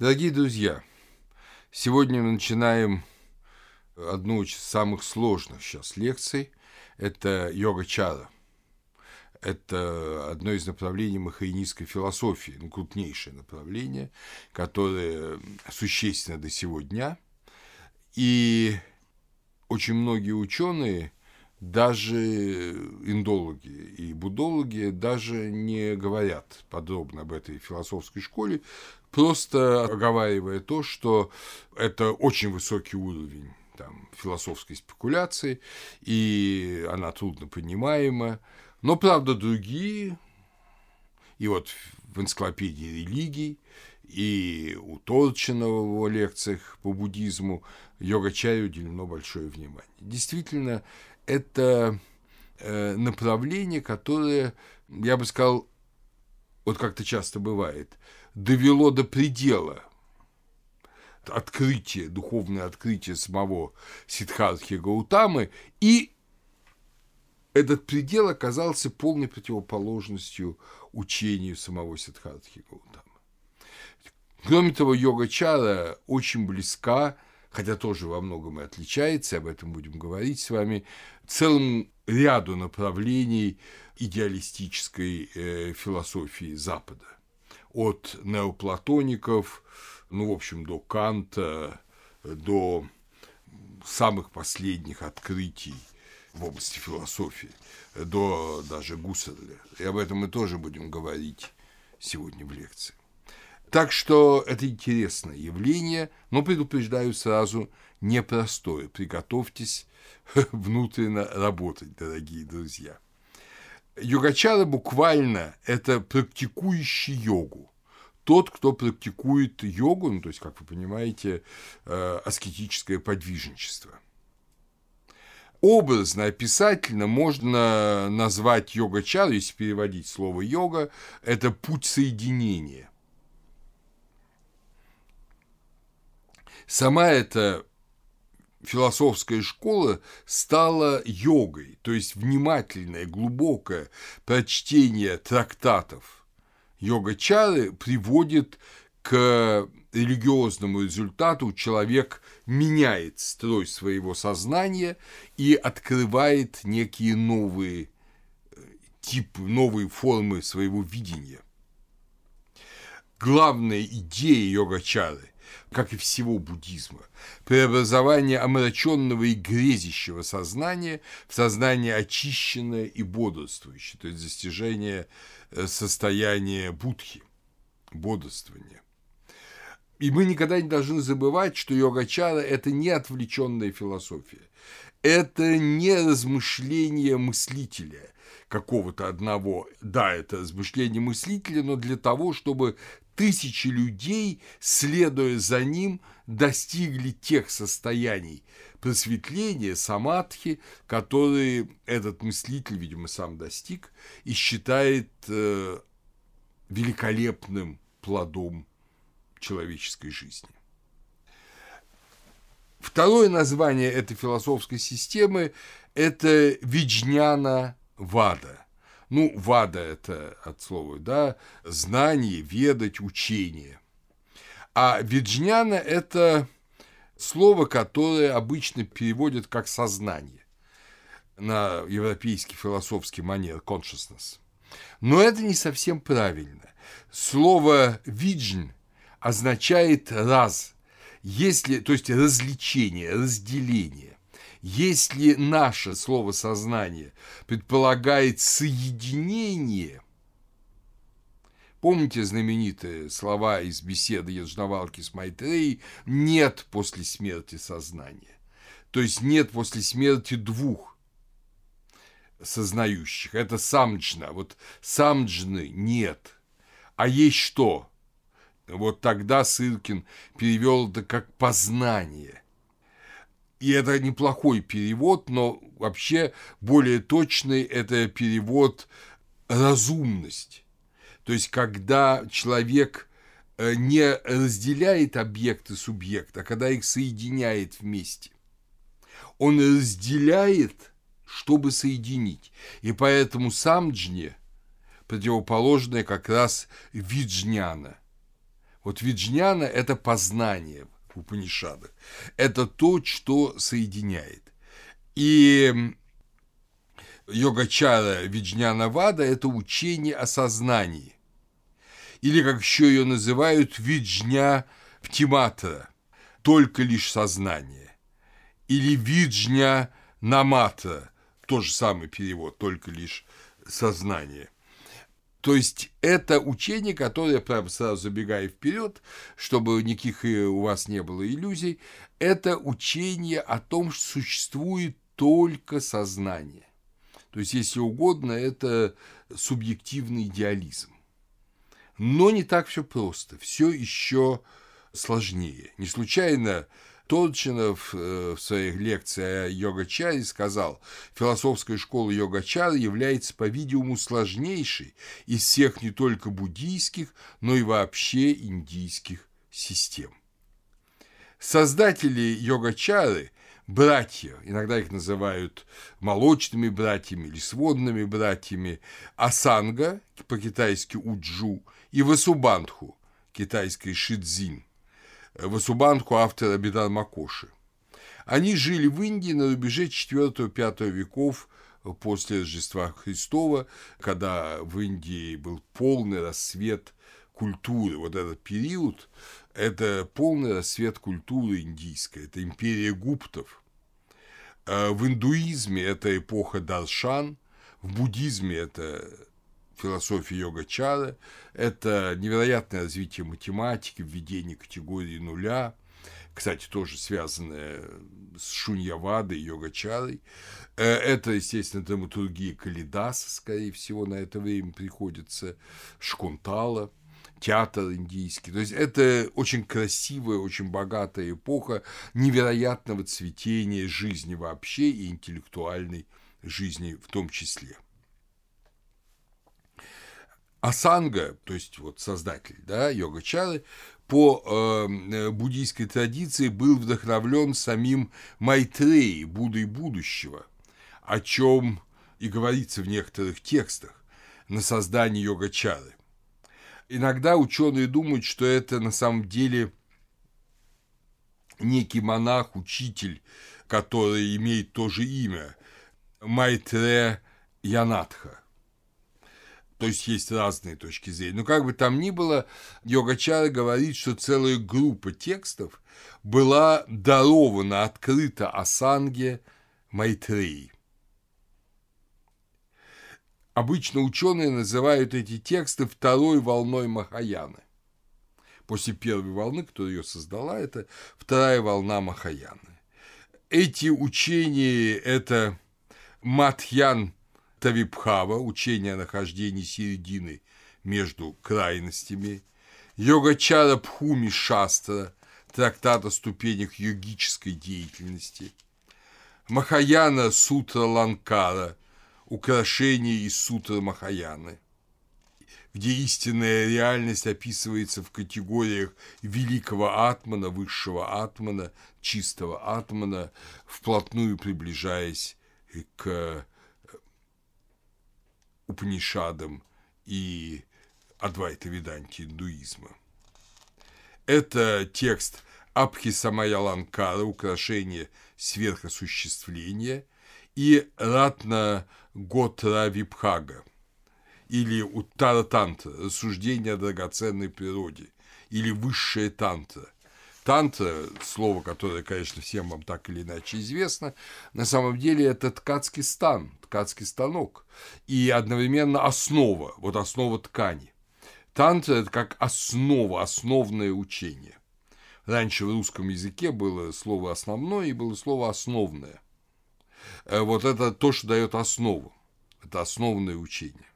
Дорогие друзья, сегодня мы начинаем одну из самых сложных сейчас лекций. Это йога-чара. Это одно из направлений махаинистской философии, ну, крупнейшее направление, которое существенно до сего дня. И очень многие ученые, даже индологи и буддологи, даже не говорят подробно об этой философской школе, просто оговаривая то, что это очень высокий уровень там, философской спекуляции, и она трудно понимаема. Но, правда, другие, и вот в энциклопедии религий, и у Торчинова в его лекциях по буддизму йога-чаю уделено большое внимание. Действительно, это э, направление, которое, я бы сказал, вот как-то часто бывает, довело до предела открытие, духовное открытие самого Сиддхартхи Гаутамы, и этот предел оказался полной противоположностью учению самого Сиддхартхи Гаутамы. Кроме того, йога-чара очень близка, хотя тоже во многом и отличается, об этом будем говорить с вами, целому ряду направлений идеалистической э, философии Запада от неоплатоников, ну, в общем, до Канта, до самых последних открытий в области философии, до даже Гусарля. И об этом мы тоже будем говорить сегодня в лекции. Так что это интересное явление, но предупреждаю сразу, непростое. Приготовьтесь внутренне работать, дорогие друзья. Йогачара буквально – это практикующий йогу. Тот, кто практикует йогу, ну, то есть, как вы понимаете, э, аскетическое подвижничество. Образно, описательно можно назвать йога-чару, если переводить слово йога, это путь соединения. Сама эта философская школа стала йогой, то есть внимательное, глубокое прочтение трактатов йога-чары приводит к религиозному результату, человек меняет строй своего сознания и открывает некие новые э, типы, новые формы своего видения. Главная идея йога-чары как и всего буддизма, преобразование омраченного и грезящего сознания в сознание очищенное и бодрствующее, то есть достижение э, состояния будхи, бодрствования. И мы никогда не должны забывать, что йогачара – это не отвлеченная философия, это не размышление мыслителя, какого-то одного, да, это размышление мыслителя, но для того, чтобы тысячи людей, следуя за ним, достигли тех состояний просветления, самадхи, которые этот мыслитель, видимо, сам достиг и считает э, великолепным плодом человеческой жизни. Второе название этой философской системы – это Виджняна Вада – ну, вада – это от слова, да, знание, ведать, учение. А виджняна – это слово, которое обычно переводят как сознание на европейский философский манер consciousness. Но это не совсем правильно. Слово «виджн» означает «раз», если, то есть развлечение, разделение. Если наше слово «сознание» предполагает соединение, помните знаменитые слова из беседы Яджнавалки с Майтреей «нет после смерти сознания», то есть нет после смерти двух сознающих. Это самджна. Вот самджны нет. А есть что? Вот тогда Сыркин перевел это как познание. И это неплохой перевод, но вообще более точный это перевод разумность. То есть, когда человек э, не разделяет объекты субъекта, а когда их соединяет вместе. Он разделяет, чтобы соединить. И поэтому самджне противоположное как раз виджняна. Вот виджняна – это познание в Упанишадах. Это то, что соединяет. И йогачара Виджняна Вада – это учение о сознании. Или, как еще ее называют, Виджня Птиматра – только лишь сознание. Или Виджня Наматра – тот же самый перевод, только лишь сознание. То есть это учение, которое, прямо сразу забегая вперед, чтобы никаких э, у вас не было иллюзий, это учение о том, что существует только сознание. То есть, если угодно, это субъективный идеализм. Но не так все просто, все еще сложнее. Не случайно Толчинов э, в своих лекциях о йога-чаре сказал, философская школа йога-чара является, по-видимому, сложнейшей из всех не только буддийских, но и вообще индийских систем. Создатели йога-чары братья, иногда их называют молочными братьями или сводными братьями, Асанга, по-китайски Уджу, и Васубандху, китайской Шидзин, Васубандху автора Бидар Макоши. Они жили в Индии на рубеже 4-5 веков после Рождества Христова, когда в Индии был полный рассвет культуры. Вот этот период – это полный рассвет культуры индийской, это империя гуптов. А в индуизме это эпоха Даршан, в буддизме это философия йога-чара, это невероятное развитие математики, введение категории нуля, кстати, тоже связанное с Шуньявадой, йога-чарой. Э, это, естественно, драматургия Калидаса, скорее всего, на это время приходится, Шкунтала – театр индийский. То есть это очень красивая, очень богатая эпоха невероятного цветения жизни вообще и интеллектуальной жизни в том числе. Асанга, то есть вот создатель да, йога-чары, по э, буддийской традиции был вдохновлен самим Майтреей, Буддой будущего, о чем и говорится в некоторых текстах на создание йога-чары – Иногда ученые думают, что это на самом деле некий монах, учитель, который имеет то же имя – Майтре Янатха. То есть есть разные точки зрения. Но как бы там ни было, Йогачара говорит, что целая группа текстов была дарована открыто Асанге Майтреи. Обычно ученые называют эти тексты второй волной Махаяны. После первой волны, которая ее создала, это вторая волна Махаяны. Эти учения – это Матхьян Тавипхава, учение о нахождении середины между крайностями, Йогачара Пхуми Шастра, трактат о ступенях йогической деятельности, Махаяна Сутра Ланкара – украшение из сутры Махаяны, где истинная реальность описывается в категориях великого атмана, высшего атмана, чистого атмана, вплотную приближаясь к Упанишадам и Адвайта Веданти индуизма. Это текст Абхисамая Ланкара, украшение сверхосуществления, и Ратна Готра Випхага или Уттара Тантра, рассуждение о драгоценной природе, или высшая тантра. Тантра, слово, которое, конечно, всем вам так или иначе известно, на самом деле это ткацкий стан, ткацкий станок, и одновременно основа, вот основа ткани. Тантра – это как основа, основное учение. Раньше в русском языке было слово основное и было слово основное. Э, вот это то, что дает основу. Это основное учение.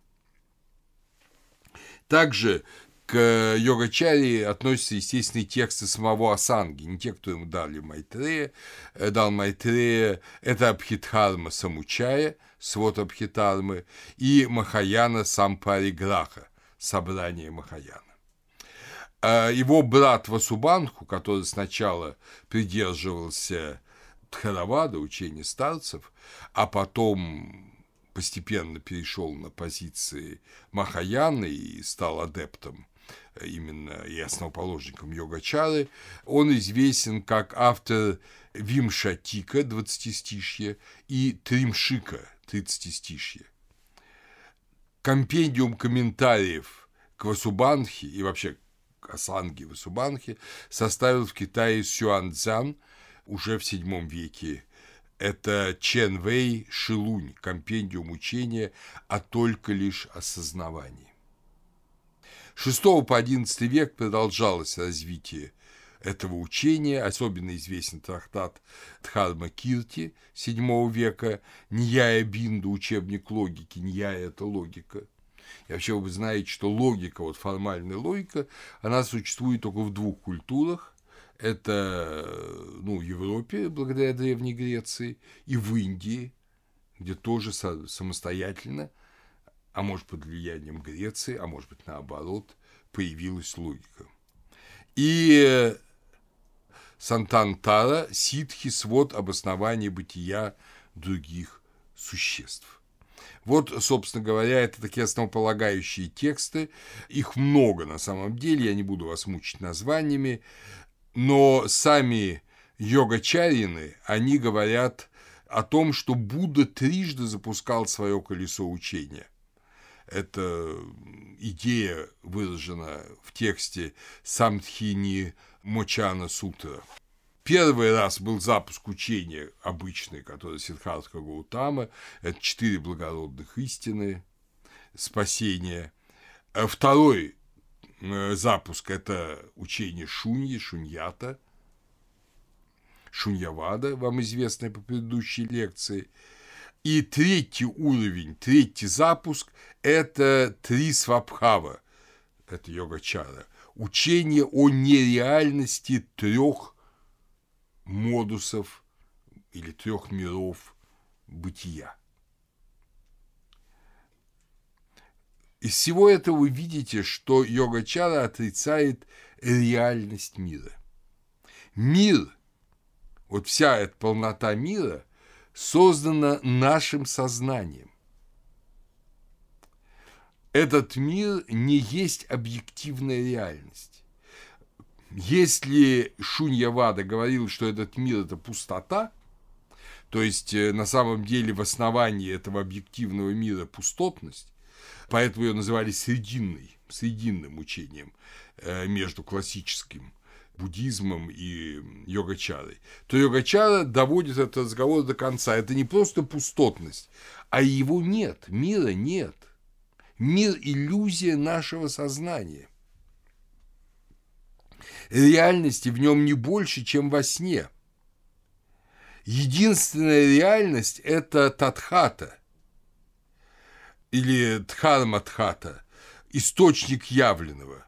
Также к йогачаре относятся естественные тексты самого Асанги, не те, кто ему дали Майтрея. Э, дал Майтрея – это Абхидхарма Самучая, свод Абхидхармы, и Махаяна Сампариграха, собрание Махаяна. А его брат Васубанху, который сначала придерживался Тхаравада, учения старцев, а потом постепенно перешел на позиции Махаяны и стал адептом именно и основоположником йога-чары. Он известен как автор Вимшатика, 20-стишье, и Тримшика, 30-стишье. Компендиум комментариев к Васубанхе и вообще к Асанге Васубанхе составил в Китае Сюанцзян уже в VII веке. Это Чен Вэй Шилунь, компендиум учения о только лишь осознавании. 6 по XI век продолжалось развитие этого учения, особенно известен трактат Дхарма Кирти VII века, Ньяя Бинду, учебник логики, Ньяя – это логика. И вообще вы знаете, что логика, вот формальная логика, она существует только в двух культурах. Это ну, в Европе, благодаря Древней Греции, и в Индии, где тоже самостоятельно – а может под влиянием Греции, а может быть наоборот, появилась логика. И э, Сантантара, ситхи, свод обоснования бытия других существ. Вот, собственно говоря, это такие основополагающие тексты. Их много на самом деле, я не буду вас мучить названиями, но сами йогачарины, они говорят о том, что Будда трижды запускал свое колесо учения – эта идея выражена в тексте Самдхини Мочана Сутра. Первый раз был запуск учения обычный, который Сиддхартха Гаутама. Это четыре благородных истины спасения. А второй э, запуск – это учение Шуньи, Шуньята, Шуньявада, вам известное по предыдущей лекции – и третий уровень, третий запуск – это три свабхава, это йога-чара, учение о нереальности трех модусов или трех миров бытия. Из всего этого вы видите, что йога-чара отрицает реальность мира. Мир, вот вся эта полнота мира создана нашим сознанием. Этот мир не есть объективная реальность. Если Шуньявада говорил, что этот мир – это пустота, то есть э, на самом деле в основании этого объективного мира пустотность, поэтому ее называли срединной, срединным учением э, между классическим буддизмом и йогачарой, то йогачара доводит этот разговор до конца. Это не просто пустотность, а его нет, мира нет. Мир – иллюзия нашего сознания. Реальности в нем не больше, чем во сне. Единственная реальность – это татхата или дхарматхата, источник явленного –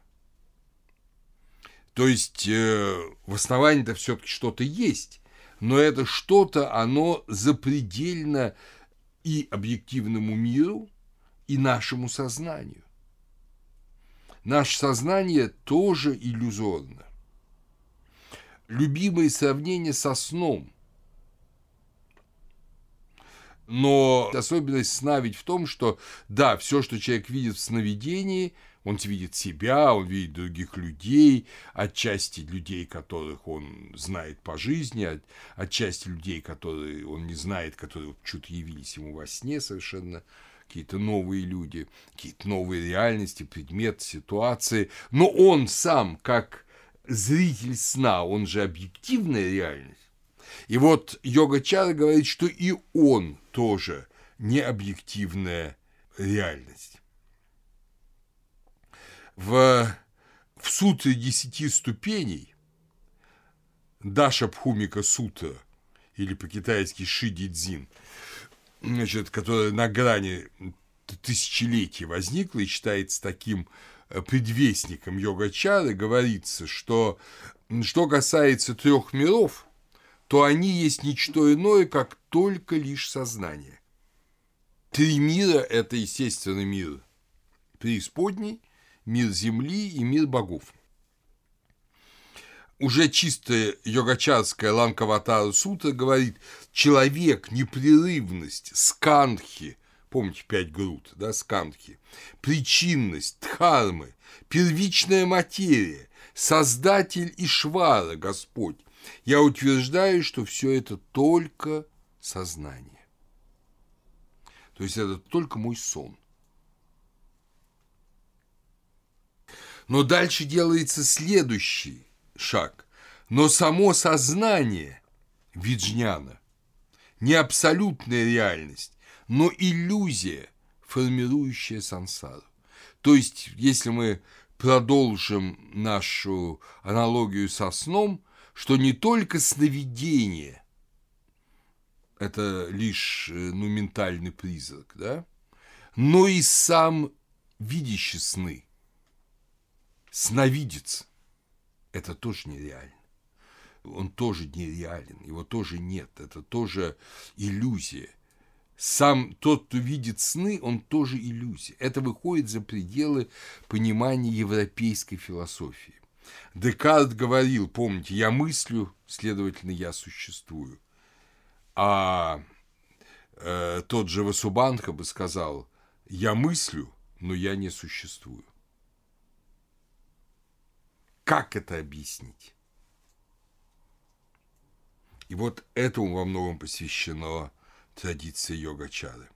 то есть э, в основании-то все-таки что-то есть, но это что-то, оно запредельно и объективному миру, и нашему сознанию. Наше сознание тоже иллюзорно. Любимое сравнение со сном. Но особенность сна ведь в том, что да, все, что человек видит в сновидении – он видит себя, он видит других людей, отчасти людей, которых он знает по жизни, от, отчасти людей, которые он не знает, которые что-то явились ему во сне совершенно, какие-то новые люди, какие-то новые реальности, предметы, ситуации. Но он сам, как зритель сна, он же объективная реальность. И вот йога Чара говорит, что и он тоже не объективная реальность в, в сутре десяти ступеней Даша Пхумика Сутра, или по-китайски Шиди Дзин, значит, которая на грани тысячелетий возникла и считается таким э, предвестником йога-чары, говорится, что что касается трех миров, то они есть ничто иное, как только лишь сознание. Три мира – это естественный мир преисподней, мир Земли и мир богов. Уже чистая йогачарская Ланкаватара Сута говорит, человек, непрерывность, сканхи, помните, пять груд, да, скандхи, причинность, дхармы, первичная материя, создатель Ишвара, Господь, я утверждаю, что все это только сознание. То есть это только мой сон. Но дальше делается следующий шаг. Но само сознание Виджняна не абсолютная реальность, но иллюзия, формирующая сансару. То есть, если мы продолжим нашу аналогию со сном, что не только сновидение – это лишь э, ну, ментальный призрак, да, но и сам видящий сны, сновидец – это тоже нереально. Он тоже нереален, его тоже нет, это тоже иллюзия – сам тот, кто видит сны, он тоже иллюзия. Это выходит за пределы понимания европейской философии. Декарт говорил, помните, я мыслю, следовательно, я существую. А э, тот же Васубанха бы сказал, я мыслю, но я не существую. Как это объяснить? И вот этому во многом посвящено традиция йога-чары.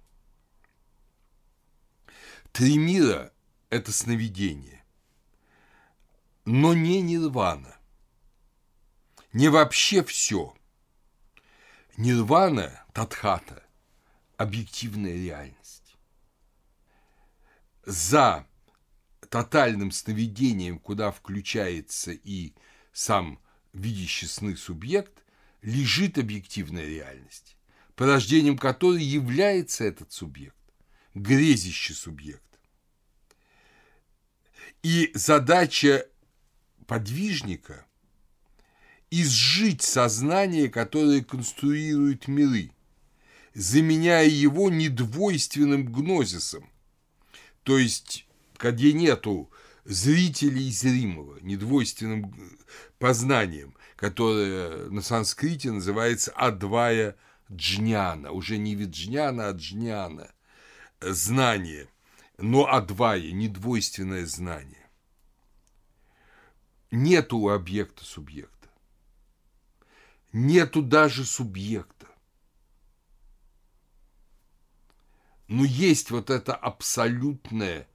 Три мира – это сновидение, но не нирвана, не вообще все. Нирвана, татхата – объективная реальность. За тотальным сновидением, куда включается и сам видящий сны субъект, лежит объективная реальность порождением которой является этот субъект, грезящий субъект. И задача подвижника – изжить сознание, которое конструирует миры, заменяя его недвойственным гнозисом, то есть, где нету зрителей зримого, недвойственным познанием, которое на санскрите называется адвая джняна, уже не виджняна, а джняна, знание, но адвая, недвойственное знание. Нету у объекта субъекта. Нету даже субъекта. Но есть вот это абсолютное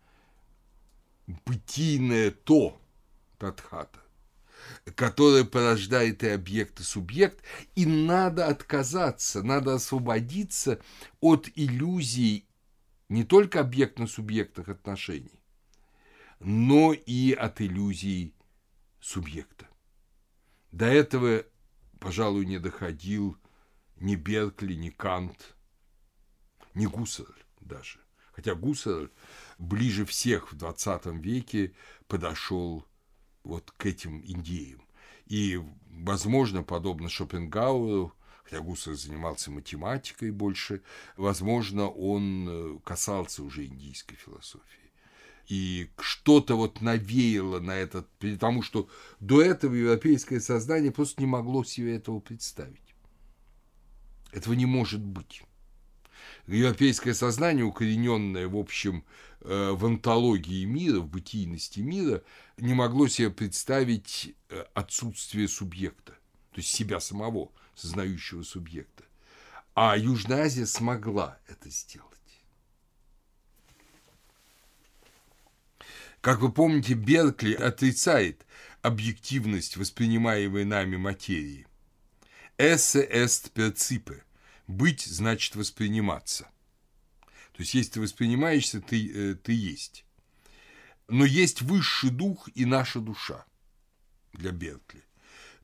бытийное то, Татхата, которое порождает и объект, и субъект, и надо отказаться, надо освободиться от иллюзий не только объектно-субъектных отношений, но и от иллюзий субъекта. До этого, пожалуй, не доходил ни Беркли, ни Кант, ни Гуссерль даже. Хотя Гуссерль ближе всех в 20 веке подошел вот к этим идеям. И, возможно, подобно Шопенгауэру, хотя Гусар занимался математикой больше, возможно, он э, касался уже индийской философии. И что-то вот навеяло на этот, потому что до этого европейское сознание просто не могло себе этого представить. Этого не может быть. Европейское сознание, укорененное, в общем, Э, в антологии мира, в бытийности мира, не могло себе представить э, отсутствие субъекта, то есть себя самого, сознающего субъекта. А Южная Азия смогла это сделать. Как вы помните, Беркли отрицает объективность воспринимаемой нами материи. «Esse est percipe» – «быть» значит восприниматься – то есть, если ты воспринимаешься, ты, э, ты есть. Но есть высший дух и наша душа для Беркли.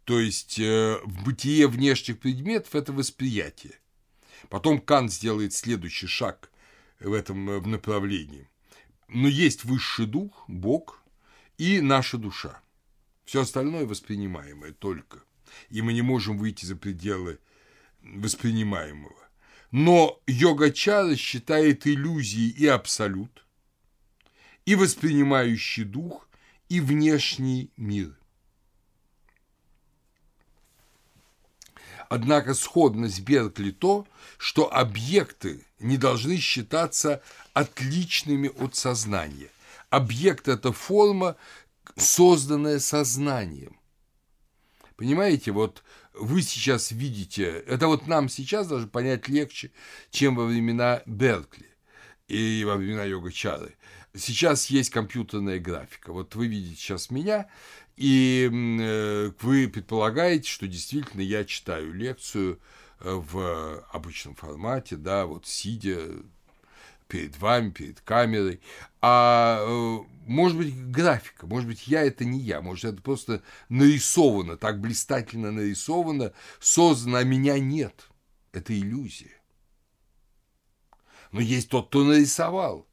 То есть, э, в бытие внешних предметов – это восприятие. Потом Кант сделает следующий шаг в этом э, направлении. Но есть высший дух, Бог и наша душа. Все остальное воспринимаемое только. И мы не можем выйти за пределы воспринимаемого. Но йога-чара считает иллюзией и абсолют, и воспринимающий дух, и внешний мир. Однако сходно с Беркли то, что объекты не должны считаться отличными от сознания. Объект – это форма, созданная сознанием. Понимаете, вот вы сейчас видите, это вот нам сейчас даже понять легче, чем во времена Беркли и во времена йога Чары. Сейчас есть компьютерная графика. Вот вы видите сейчас меня, и э, вы предполагаете, что действительно я читаю лекцию э, в обычном формате, да, вот сидя перед вами, перед камерой. А э, может быть графика, может быть я это не я, может это просто нарисовано, так блистательно нарисовано, создано, а меня нет. Это иллюзия. Но есть тот, кто нарисовал.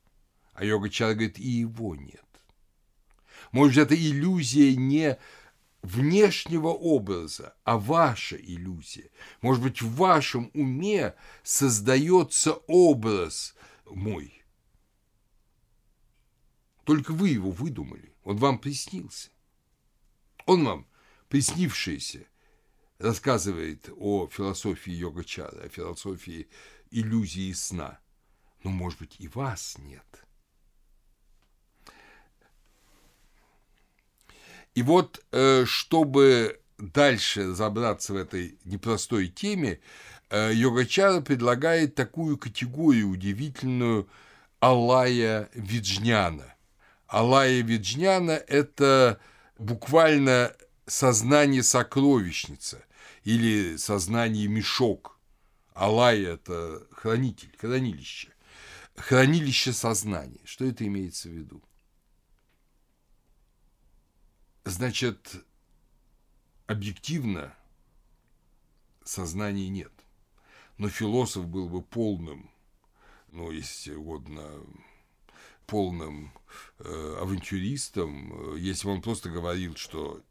А йога Чара говорит, и его нет. Может, это иллюзия не внешнего образа, а ваша иллюзия. Может быть, в вашем уме создается образ мой. Только вы его выдумали, он вам приснился. Он вам, приснившийся, рассказывает о философии йога-чара, о философии иллюзии сна. Но, может быть, и вас нет – И вот, э, чтобы дальше разобраться в этой непростой теме, Йогачара предлагает такую категорию удивительную Алая Виджняна. Алая Виджняна – это буквально сознание сокровищница или сознание мешок. Алая – это хранитель, хранилище. Хранилище сознания. Что это имеется в виду? Значит, объективно сознания нет. Но философ был бы полным, ну, если угодно, полным э, авантюристом, э, если бы он просто говорил, что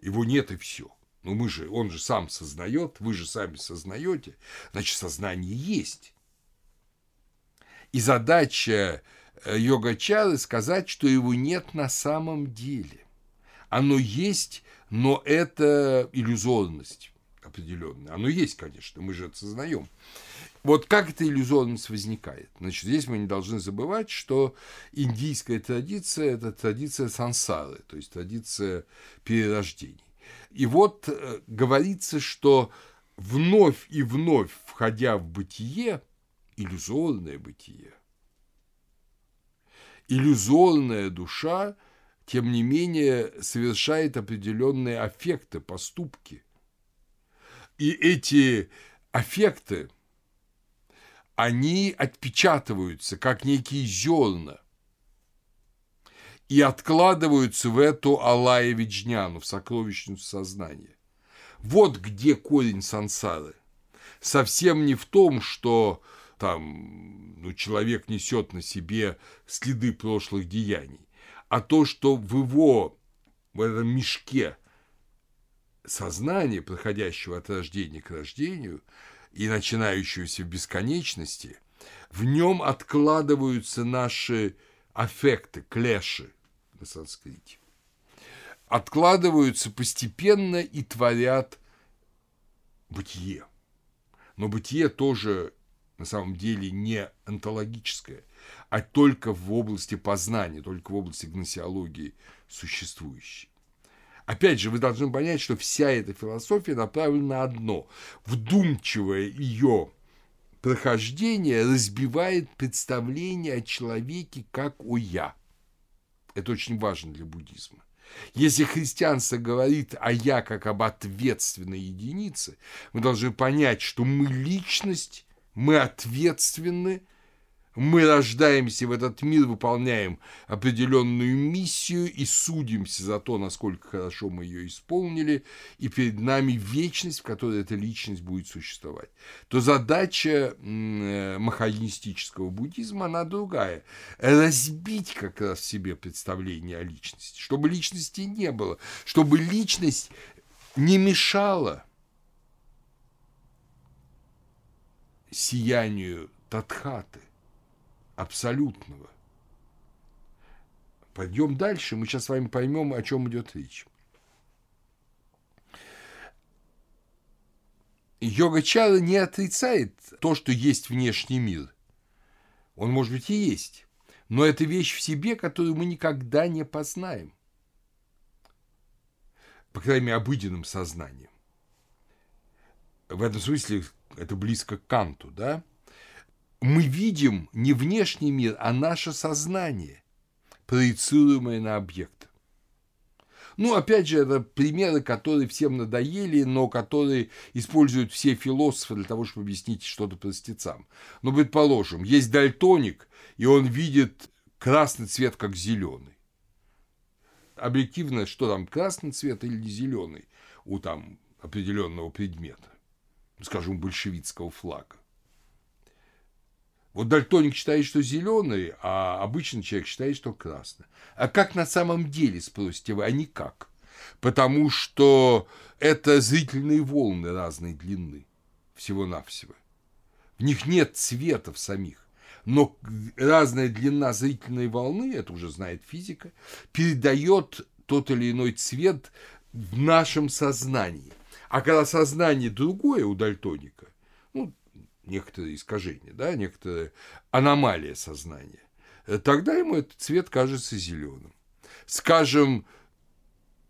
его нет и все. Ну, мы же, он же сам сознает, вы же сами сознаете, значит, сознание есть. И задача э, йога-чары сказать, что его нет на самом деле. Оно есть, но это иллюзорность определенная. Оно есть, конечно, мы же это сознаем. Вот как эта иллюзорность возникает? Значит, здесь мы не должны забывать, что индийская традиция – это традиция сансары, то есть традиция перерождений. И вот э, говорится, что вновь и вновь, входя в бытие, иллюзорное бытие, иллюзорная душа – тем не менее совершает определенные аффекты, поступки. И эти аффекты, они отпечатываются, как некие зерна, и откладываются в эту Алая Виджняну, в сокровищницу сознания. Вот где корень сансары. Совсем не в том, что там ну, человек несет на себе следы прошлых деяний а то, что в его, в этом мешке сознания, проходящего от рождения к рождению и начинающегося в бесконечности, в нем откладываются наши аффекты, клеши на санскрите. Откладываются постепенно и творят бытие. Но бытие тоже на самом деле не онтологическое, а только в области познания, только в области гносеологии существующей. Опять же, вы должны понять, что вся эта философия направлена на одно. Вдумчивое ее прохождение разбивает представление о человеке как о «я». Это очень важно для буддизма. Если христианство говорит о «я» как об ответственной единице, мы должны понять, что мы личность, мы ответственны – мы рождаемся в этот мир, выполняем определенную миссию и судимся за то, насколько хорошо мы ее исполнили, и перед нами вечность, в которой эта личность будет существовать. То задача э, махалинистического буддизма, она другая. Разбить как раз себе представление о личности, чтобы личности не было, чтобы личность не мешала сиянию Татхаты абсолютного. Пойдем дальше, мы сейчас с вами поймем, о чем идет речь. йога-чара не отрицает то, что есть внешний мир. Он, может быть, и есть. Но это вещь в себе, которую мы никогда не познаем. По крайней мере, обыденным сознанием. В этом смысле это близко к Канту, да? Мы видим не внешний мир, а наше сознание, проецируемое на объект. Ну, опять же, это примеры, которые всем надоели, но которые используют все философы для того, чтобы объяснить что-то простецам. Ну, предположим, есть дальтоник, и он видит красный цвет как зеленый. Объективно, что там, красный цвет или зеленый у там определенного предмета, скажем, большевистского флага. Вот дальтоник считает, что зеленый, а обычный человек считает, что красный. А как на самом деле, спросите вы, а никак. Потому что это зрительные волны разной длины, всего-навсего. В них нет цветов самих. Но разная длина зрительной волны, это уже знает физика, передает тот или иной цвет в нашем сознании. А когда сознание другое у дальтоника, ну, некоторые искажения, да, некоторая аномалия сознания, тогда ему этот цвет кажется зеленым. Скажем,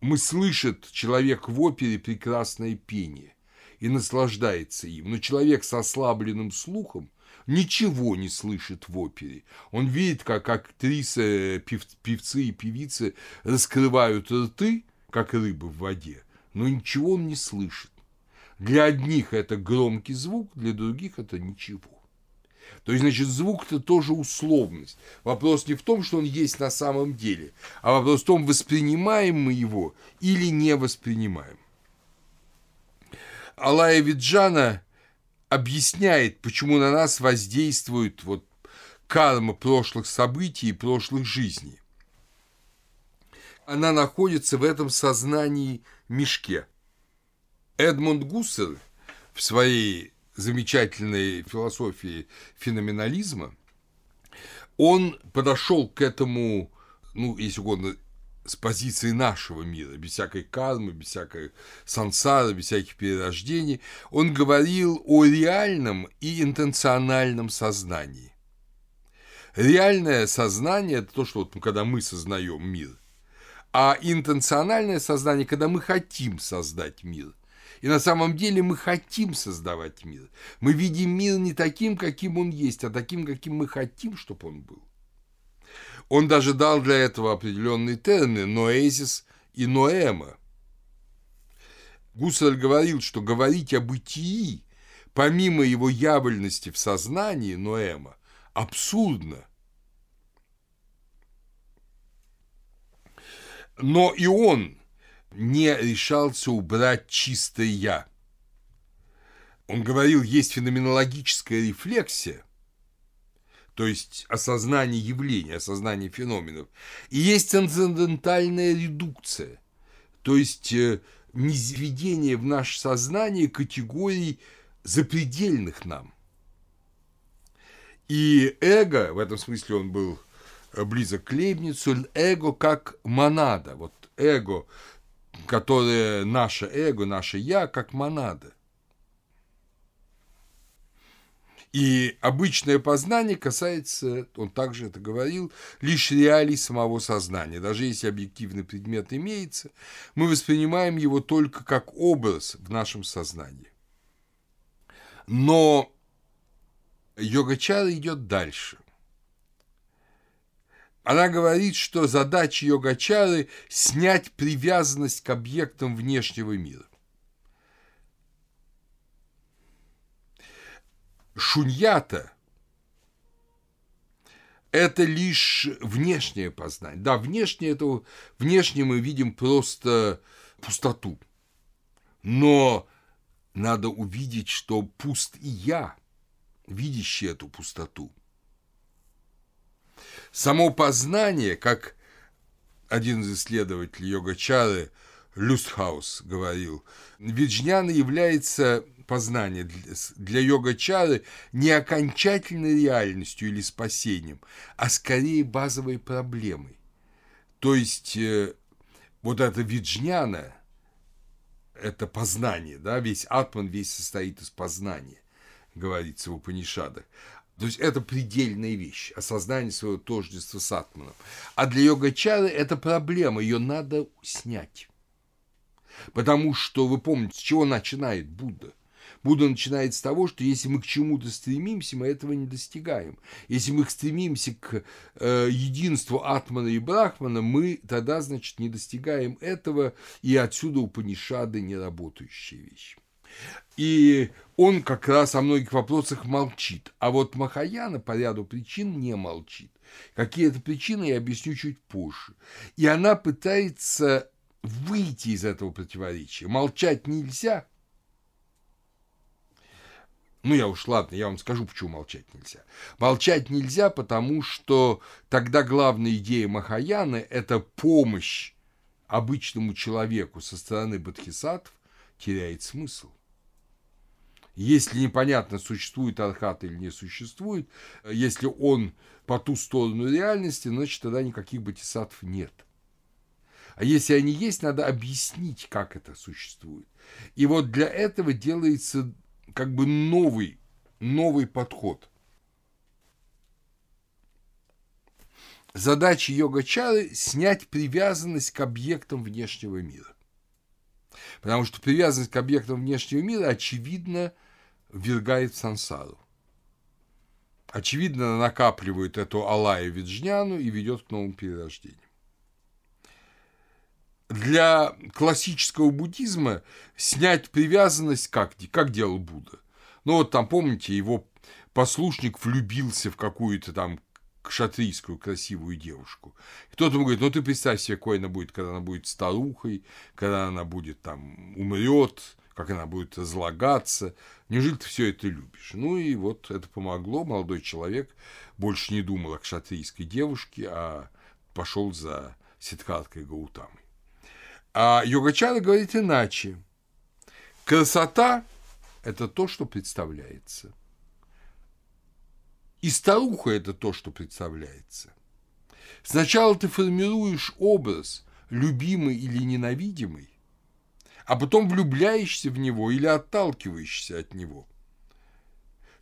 мы слышит человек в опере прекрасное пение и наслаждается им, но человек с ослабленным слухом ничего не слышит в опере. Он видит, как актрисы, пев, певцы и певицы раскрывают рты, как рыбы в воде, но ничего он не слышит. Для одних это громкий звук, для других это ничего. То есть, значит, звук – это тоже условность. Вопрос не в том, что он есть на самом деле, а вопрос в том, воспринимаем мы его или не воспринимаем. Алая Виджана объясняет, почему на нас воздействует вот карма прошлых событий и прошлых жизней. Она находится в этом сознании мешке – Эдмунд Гуссер в своей замечательной философии феноменализма, он подошел к этому, ну, если угодно, с позиции нашего мира, без всякой кармы, без всякой сансары, без всяких перерождений, он говорил о реальном и интенциональном сознании. Реальное сознание – это то, что вот, ну, когда мы сознаем мир, а интенциональное сознание – когда мы хотим создать мир. И на самом деле мы хотим создавать мир. Мы видим мир не таким, каким он есть, а таким, каким мы хотим, чтобы он был. Он даже дал для этого определенные термины «ноэзис» и «ноэма». Гуссель говорил, что говорить о бытии, помимо его явленности в сознании Ноэма, абсурдно. Но и он не решался убрать чистое «я». Он говорил, есть феноменологическая рефлексия, то есть осознание явлений, осознание феноменов, и есть трансцендентальная редукция, то есть э, низведение в наше сознание категорий запредельных нам. И эго, в этом смысле он был близок к Лейбницу, эго как монада, вот эго которое наше эго, наше я, как монада. И обычное познание касается, он также это говорил, лишь реалий самого сознания. Даже если объективный предмет имеется, мы воспринимаем его только как образ в нашем сознании. Но йогачара идет дальше. Она говорит, что задача йогачары – снять привязанность к объектам внешнего мира. Шуньята – это лишь внешнее познание. Да, внешнее, это, внешне мы видим просто пустоту. Но надо увидеть, что пуст и я, видящий эту пустоту – Само познание, как один из исследователей йога-чары Люстхаус говорил, виджняна является познание для йога-чары не окончательной реальностью или спасением, а скорее базовой проблемой. То есть э, вот эта виджняна, это познание, да, весь атман весь состоит из познания, говорится в Упанишадах. То есть это предельная вещь, осознание своего тождества с атманом. А для йогачары это проблема, ее надо снять. Потому что, вы помните, с чего начинает Будда? Будда начинает с того, что если мы к чему-то стремимся, мы этого не достигаем. Если мы стремимся к э, единству Атмана и Брахмана, мы тогда, значит, не достигаем этого, и отсюда Упанишады неработающая вещь. И он как раз о многих вопросах молчит. А вот Махаяна по ряду причин не молчит. Какие это причины, я объясню чуть позже. И она пытается выйти из этого противоречия. Молчать нельзя. Ну, я уж ладно, я вам скажу, почему молчать нельзя. Молчать нельзя, потому что тогда главная идея Махаяны – это помощь обычному человеку со стороны бодхисаттв теряет смысл. Если непонятно, существует архат или не существует, если он по ту сторону реальности, значит, тогда никаких бодхисаттв нет. А если они есть, надо объяснить, как это существует. И вот для этого делается как бы новый, новый подход. Задача йога-чары – снять привязанность к объектам внешнего мира. Потому что привязанность к объектам внешнего мира, очевидно, – ввергает в сансару. Очевидно, накапливает эту Алаю Виджняну и ведет к новым перерождениям. Для классического буддизма снять привязанность как, как делал Будда. Ну вот там, помните, его послушник влюбился в какую-то там шатрийскую красивую девушку. Кто-то ему говорит, ну ты представь себе, какой она будет, когда она будет старухой, когда она будет там умрет, как она будет разлагаться. Неужели ты все это любишь? Ну и вот это помогло. Молодой человек больше не думал о кшатрийской девушке, а пошел за Сидхарткой Гаутамой. А Йогачара говорит иначе. Красота – это то, что представляется. И старуха – это то, что представляется. Сначала ты формируешь образ, любимый или ненавидимый, а потом влюбляешься в него или отталкиваешься от него.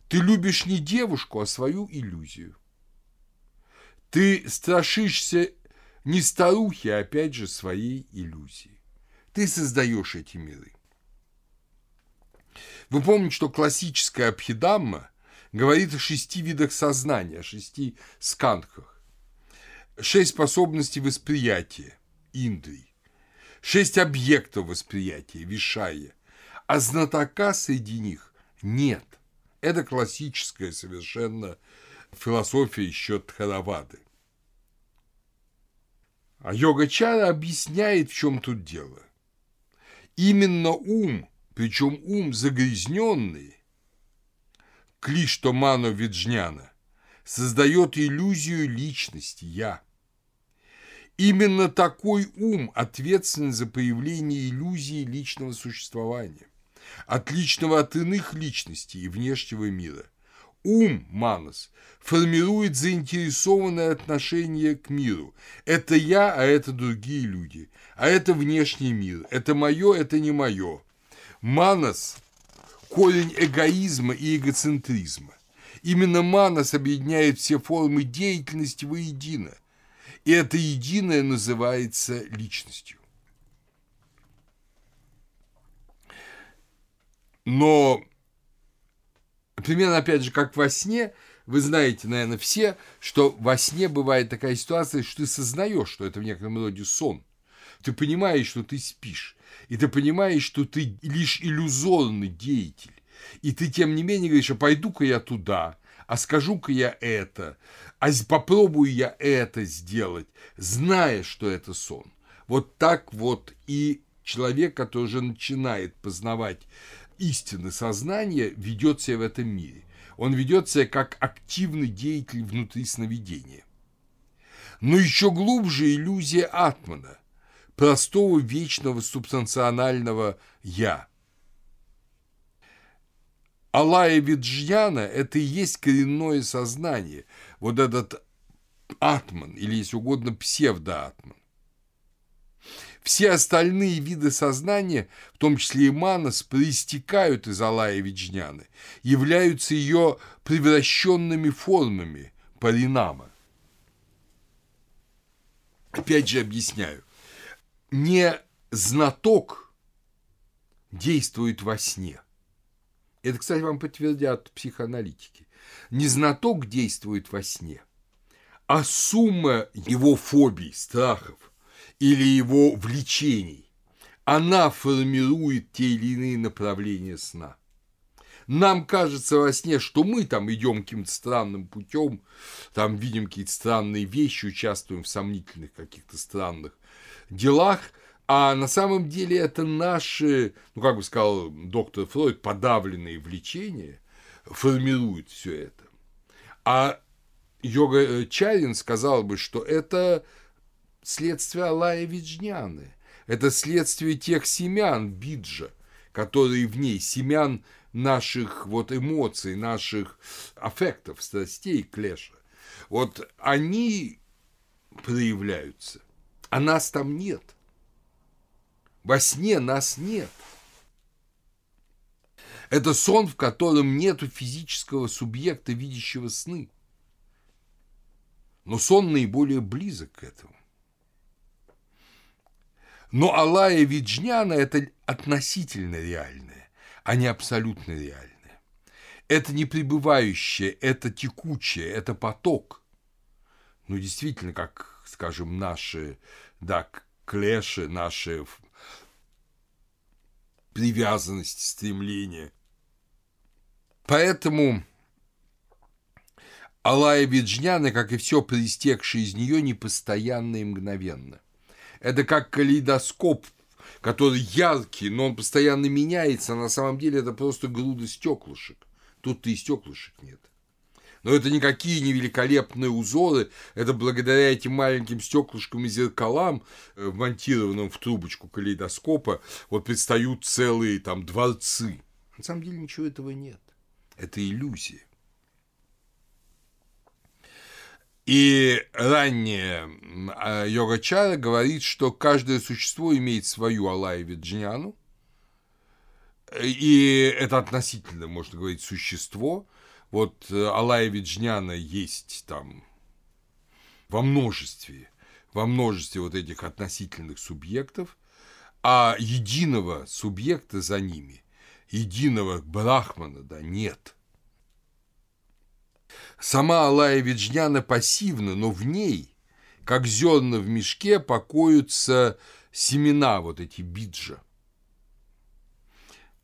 Ты любишь не девушку, а свою иллюзию. Ты страшишься не старухи, а опять же своей иллюзии. Ты создаешь эти миры. Вы помните, что классическая Абхидамма говорит о шести видах сознания, о шести сканках. Шесть способностей восприятия, индрий шесть объектов восприятия, вишая, а знатока среди них нет. Это классическая совершенно философия еще Тхаравады. А йога-чара объясняет, в чем тут дело. Именно ум, причем ум загрязненный, Клишто Мано Виджняна, создает иллюзию личности «я». Именно такой ум ответственен за появление иллюзии личного существования, отличного от иных личностей и внешнего мира. Ум, манас, формирует заинтересованное отношение к миру. Это я, а это другие люди. А это внешний мир. Это мое, это не мое. Манас – корень эгоизма и эгоцентризма. Именно манас объединяет все формы деятельности воедино – и это единое называется личностью. Но примерно, опять же, как во сне, вы знаете, наверное, все, что во сне бывает такая ситуация, что ты сознаешь, что это в некотором роде сон. Ты понимаешь, что ты спишь. И ты понимаешь, что ты лишь иллюзорный деятель. И ты, тем не менее, говоришь, а пойду-ка я туда, а скажу-ка я это, а попробую я это сделать, зная, что это сон. Вот так вот и человек, который уже начинает познавать истины сознания, ведет себя в этом мире. Он ведет себя как активный деятель внутри сновидения. Но еще глубже иллюзия Атмана, простого вечного субстанционального «я», Алая Виджьяна – это и есть коренное сознание, вот этот атман, или, если угодно, псевдоатман. Все остальные виды сознания, в том числе и манас, проистекают из Алая Виджняны, являются ее превращенными формами паринама. Опять же объясняю. Не знаток действует во сне. Это, кстати, вам подтвердят психоаналитики. Не знаток действует во сне, а сумма его фобий, страхов или его влечений, она формирует те или иные направления сна. Нам кажется во сне, что мы там идем каким-то странным путем, там видим какие-то странные вещи, участвуем в сомнительных каких-то странных делах, а на самом деле это наши, ну, как бы сказал доктор Фройд, подавленные влечения формируют все это. А Йога э, Чарин сказал бы, что это следствие Алая Виджняны. Это следствие тех семян биджа, которые в ней, семян наших вот эмоций, наших аффектов, страстей, клеша. Вот они проявляются, а нас там нет. Во сне нас нет. Это сон, в котором нет физического субъекта, видящего сны. Но сон наиболее близок к этому. Но Алая Виджняна – это относительно реальное, а не абсолютно реальное. Это не пребывающее, это текучее, это поток. Ну, действительно, как, скажем, наши, да, клеши, наши привязанности, стремления. Поэтому Алая Виджняна, как и все проистекшее из нее, непостоянно и мгновенно. Это как калейдоскоп, который яркий, но он постоянно меняется, а на самом деле это просто груда стеклышек. Тут-то и стеклышек нет. Но это никакие не великолепные узоры, это благодаря этим маленьким стеклышкам и зеркалам, э, вмонтированным в трубочку калейдоскопа, вот предстают целые там дворцы. На самом деле ничего этого нет. Это иллюзия. И ранее а, йога-чара говорит, что каждое существо имеет свою Алая Виджняну, и это относительно, можно говорить, существо. Вот э, Алая Виджняна есть там во множестве, во множестве вот этих относительных субъектов, а единого субъекта за ними, единого брахмана, да, нет – Сама Алая Виджняна пассивна, но в ней, как зерна в мешке, покоятся семена, вот эти биджа.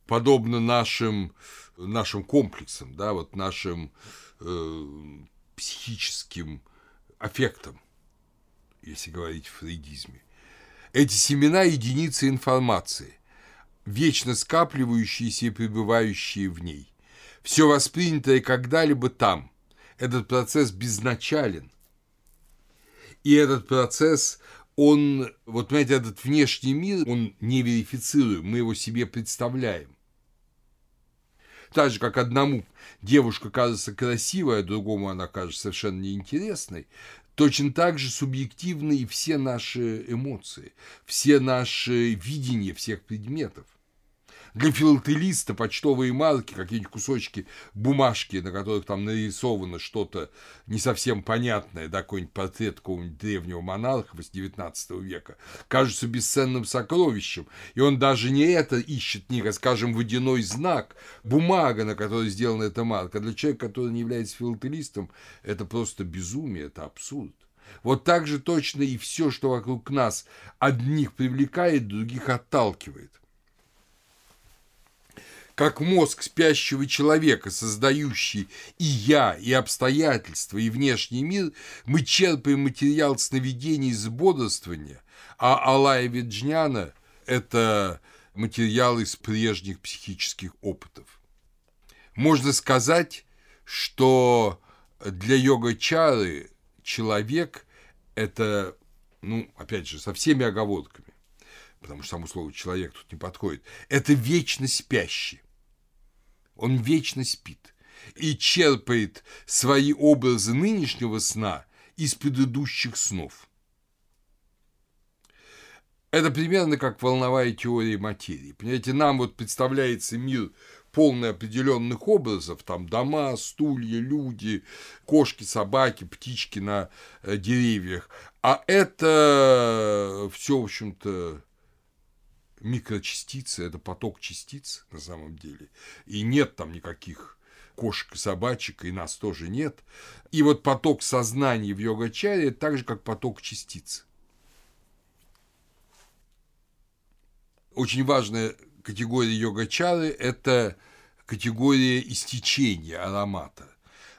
Подобно нашим, нашим комплексам, да, вот нашим э, психическим аффектам, если говорить в фрейдизме. Эти семена – единицы информации, вечно скапливающиеся и пребывающие в ней. Все воспринятое когда-либо там, этот процесс безначален. И этот процесс, он, вот понимаете, этот внешний мир, он не верифицируем, мы его себе представляем. Так же, как одному девушка кажется красивой, а другому она кажется совершенно неинтересной, точно так же субъективны и все наши эмоции, все наши видения всех предметов. Для филателиста почтовые марки, какие-нибудь кусочки бумажки, на которых там нарисовано что-то не совсем понятное, да, какой-нибудь портрет какого-нибудь древнего монарха XIX века, кажутся бесценным сокровищем. И он даже не это ищет, не, скажем, водяной знак, бумага, на которой сделана эта марка. Для человека, который не является филателистом, это просто безумие, это абсурд. Вот так же точно и все, что вокруг нас одних привлекает, других отталкивает как мозг спящего человека, создающий и я, и обстоятельства, и внешний мир, мы черпаем материал сновидений из бодрствования, а Алая Виджняна – это материал из прежних психических опытов. Можно сказать, что для йога-чары человек – это, ну, опять же, со всеми оговорками, потому что само слово «человек» тут не подходит, это вечно спящий. Он вечно спит и черпает свои образы нынешнего сна из предыдущих снов. Это примерно как волновая теория материи. Понимаете, нам вот представляется мир полный определенных образов, там дома, стулья, люди, кошки, собаки, птички на э, деревьях. А это все, в общем-то, микрочастицы, это поток частиц на самом деле. И нет там никаких кошек и собачек, и нас тоже нет. И вот поток сознания в йога-чаре – это так же, как поток частиц. Очень важная категория йога-чары – это категория истечения аромата.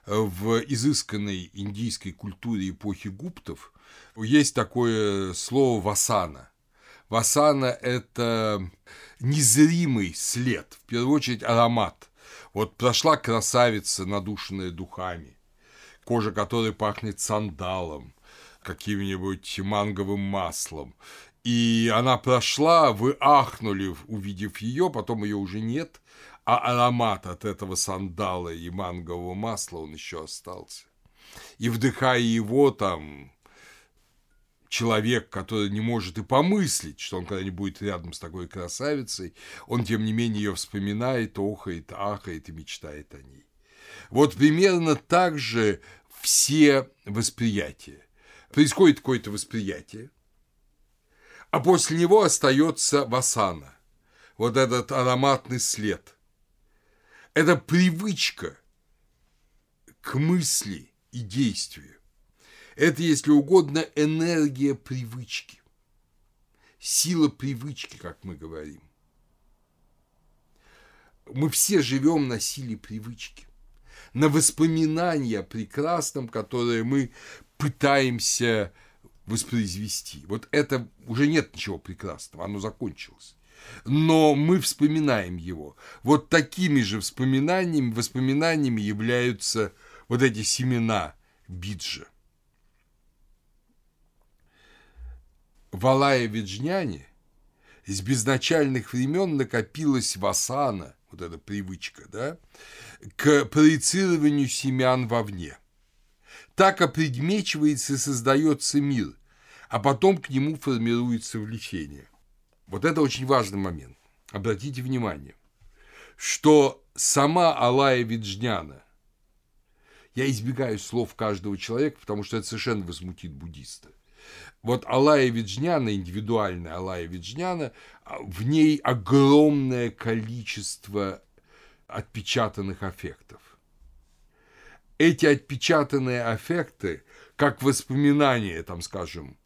В изысканной индийской культуре эпохи гуптов есть такое слово «васана». Васана – это незримый след, в первую очередь аромат. Вот прошла красавица, надушенная духами, кожа которой пахнет сандалом, каким-нибудь манговым маслом. И она прошла, вы ахнули, увидев ее, потом ее уже нет, а аромат от этого сандала и мангового масла он еще остался. И вдыхая его там, человек, который не может и помыслить, что он когда-нибудь будет рядом с такой красавицей, он, тем не менее, ее вспоминает, охает, ахает и мечтает о ней. Вот примерно так же все восприятия. Происходит какое-то восприятие, а после него остается васана, вот этот ароматный след. Это привычка к мысли и действию. Это, если угодно, энергия привычки, сила привычки, как мы говорим. Мы все живем на силе привычки, на воспоминании о прекрасном, которое мы пытаемся воспроизвести. Вот это уже нет ничего прекрасного, оно закончилось. Но мы вспоминаем его. Вот такими же воспоминаниями, воспоминаниями являются вот эти семена биджа. В Алае-Виджняне с безначальных времен накопилась васана, вот эта привычка, да, к проецированию семян вовне – так опредмечивается и создается мир, а потом к нему формируется влечение. Вот это очень важный момент. Обратите внимание, что сама Алая Виджняна, я избегаю слов каждого человека, потому что это совершенно возмутит буддиста. Вот Алая Виджняна, индивидуальная Алая Виджняна, в ней огромное количество отпечатанных аффектов эти отпечатанные аффекты, как воспоминания, там, скажем,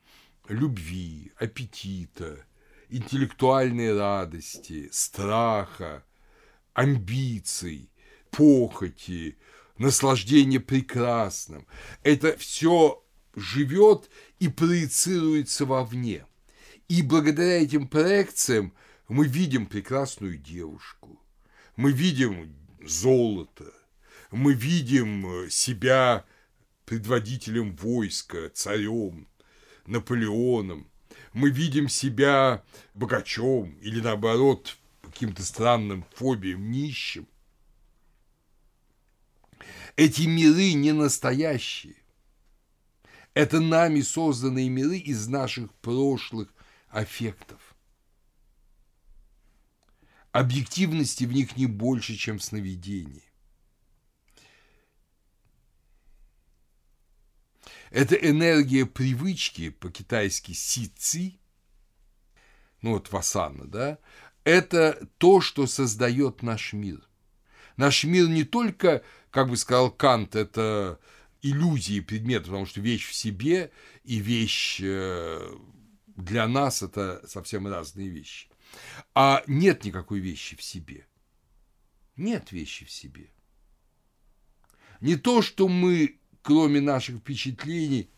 любви, аппетита, интеллектуальной радости, страха, амбиций, похоти, наслаждения прекрасным. Это все живет и проецируется вовне. И благодаря этим проекциям мы видим прекрасную девушку, мы видим золото, мы видим э, себя предводителем войска, царем, Наполеоном. Мы видим себя богачом или, наоборот, каким-то странным фобием нищим. Эти миры не настоящие. Это нами созданные миры из наших прошлых аффектов. Объективности в них не больше, чем в сновидении. Это энергия привычки, по-китайски си-ци, ну вот васана, да, это то, что создает наш мир. Наш мир не только, как бы сказал Кант, это иллюзии предмета, потому что вещь в себе и вещь э, для нас это совсем разные вещи. А нет никакой вещи в себе. Нет вещи в себе. Не то, что мы кроме наших впечатлений,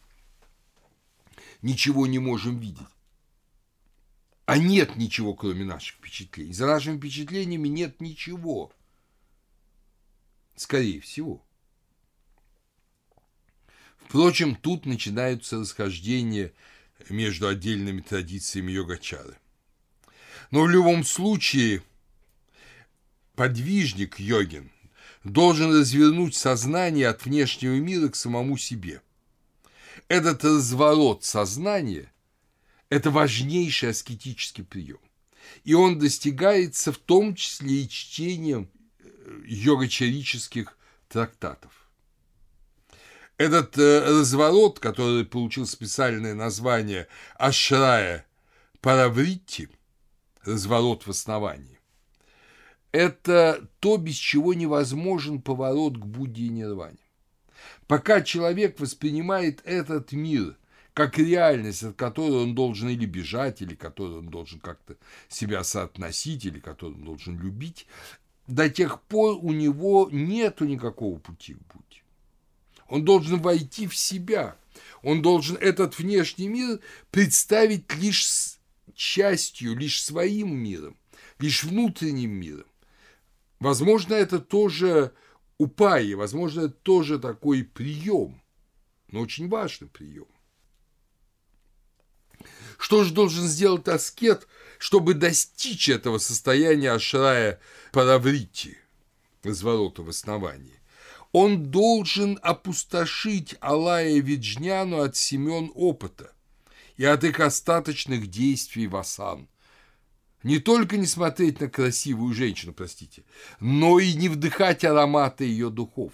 ничего не можем видеть. А нет ничего, кроме наших впечатлений. За нашими впечатлениями нет ничего. Скорее всего. Впрочем, тут начинаются расхождения между отдельными традициями йогачары. Но в любом случае подвижник йогин – должен развернуть сознание от внешнего мира к самому себе. Этот разворот сознания Это важнейший аскетический прием. И он достигается в том числе и чтением э, йогачарических трактатов. Этот э, разворот, который получил специальное название Ашрая Паравритти, разворот в основании, это то, без чего невозможен поворот к Будде и Нирване. Пока человек воспринимает этот мир как реальность, от которой он должен или бежать, или которой он должен как-то себя соотносить, или которую он должен любить, до тех пор у него нет никакого пути к Будде. Он должен войти в себя. Он должен этот внешний мир представить лишь частью, лишь своим миром, лишь внутренним миром. Возможно, это тоже упаи, возможно, это тоже такой прием, но очень важный прием. Что же должен сделать аскет, чтобы достичь этого состояния Ашрая Параврити, разворота в основании? Он должен опустошить Алая Виджняну от семен опыта и от их остаточных действий в асан. Не только не смотреть на красивую женщину, простите, но и не вдыхать ароматы ее духов.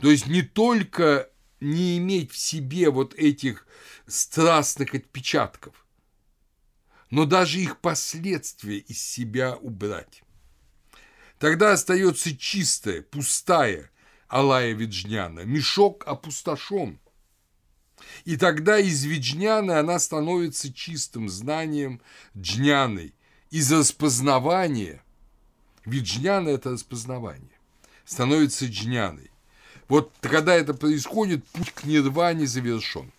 То есть не только не иметь в себе вот этих страстных отпечатков, но даже их последствия из себя убрать. Тогда остается чистая, пустая Алая Виджняна, мешок опустошен. И тогда из Виджняны она становится чистым знанием Джняной, из распознавания. Виджняна – это распознавание. Становится Джняной. Вот когда это происходит, путь к нирване завершен.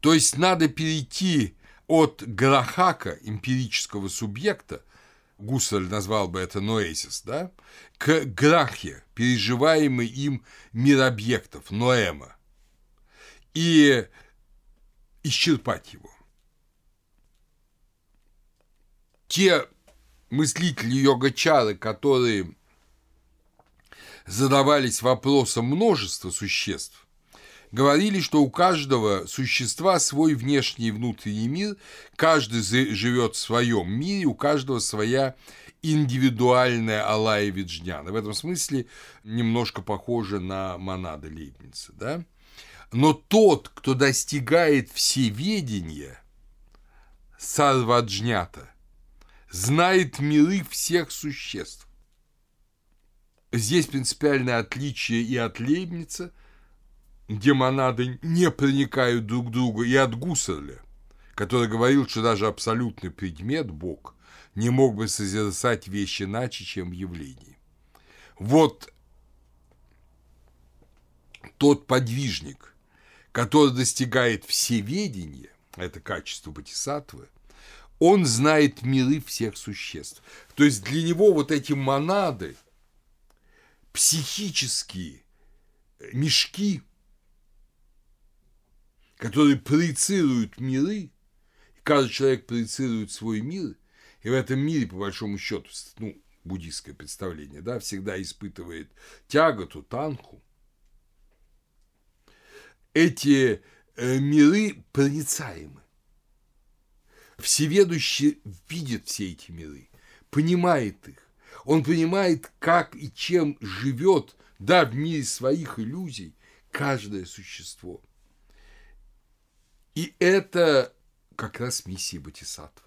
То есть надо перейти от грахака, эмпирического субъекта, Гуссель назвал бы это ноэсис, да, к грахе, переживаемый им мир объектов, ноэма, и исчерпать его. Те мыслители йога-чары, которые задавались вопросом множества существ, говорили, что у каждого существа свой внешний и внутренний мир, каждый живет в своем мире, у каждого своя индивидуальная Алая Виджняна. В этом смысле немножко похоже на монады Лейбница. Да? Но тот, кто достигает всеведения, сарваджнята, знает миры всех существ. Здесь принципиальное отличие и от Лейбница – где монады не проникают друг к другу, и от Гуссерля, который говорил, что даже абсолютный предмет, Бог, не мог бы созерцать вещи иначе, чем в явлении. Вот тот подвижник, который достигает всеведения, это качество Батисатвы, он знает миры всех существ. То есть для него вот эти монады, психические мешки – которые проецируют миры, и каждый человек проецирует свой мир, и в этом мире, по большому счету, ну, буддийское представление, да, всегда испытывает тяготу, танху. Эти э, миры проницаемы. Всеведущий видит все эти миры, понимает их. Он понимает, как и чем живет, да, в мире своих иллюзий, каждое существо – и это как раз миссия Батисатвы.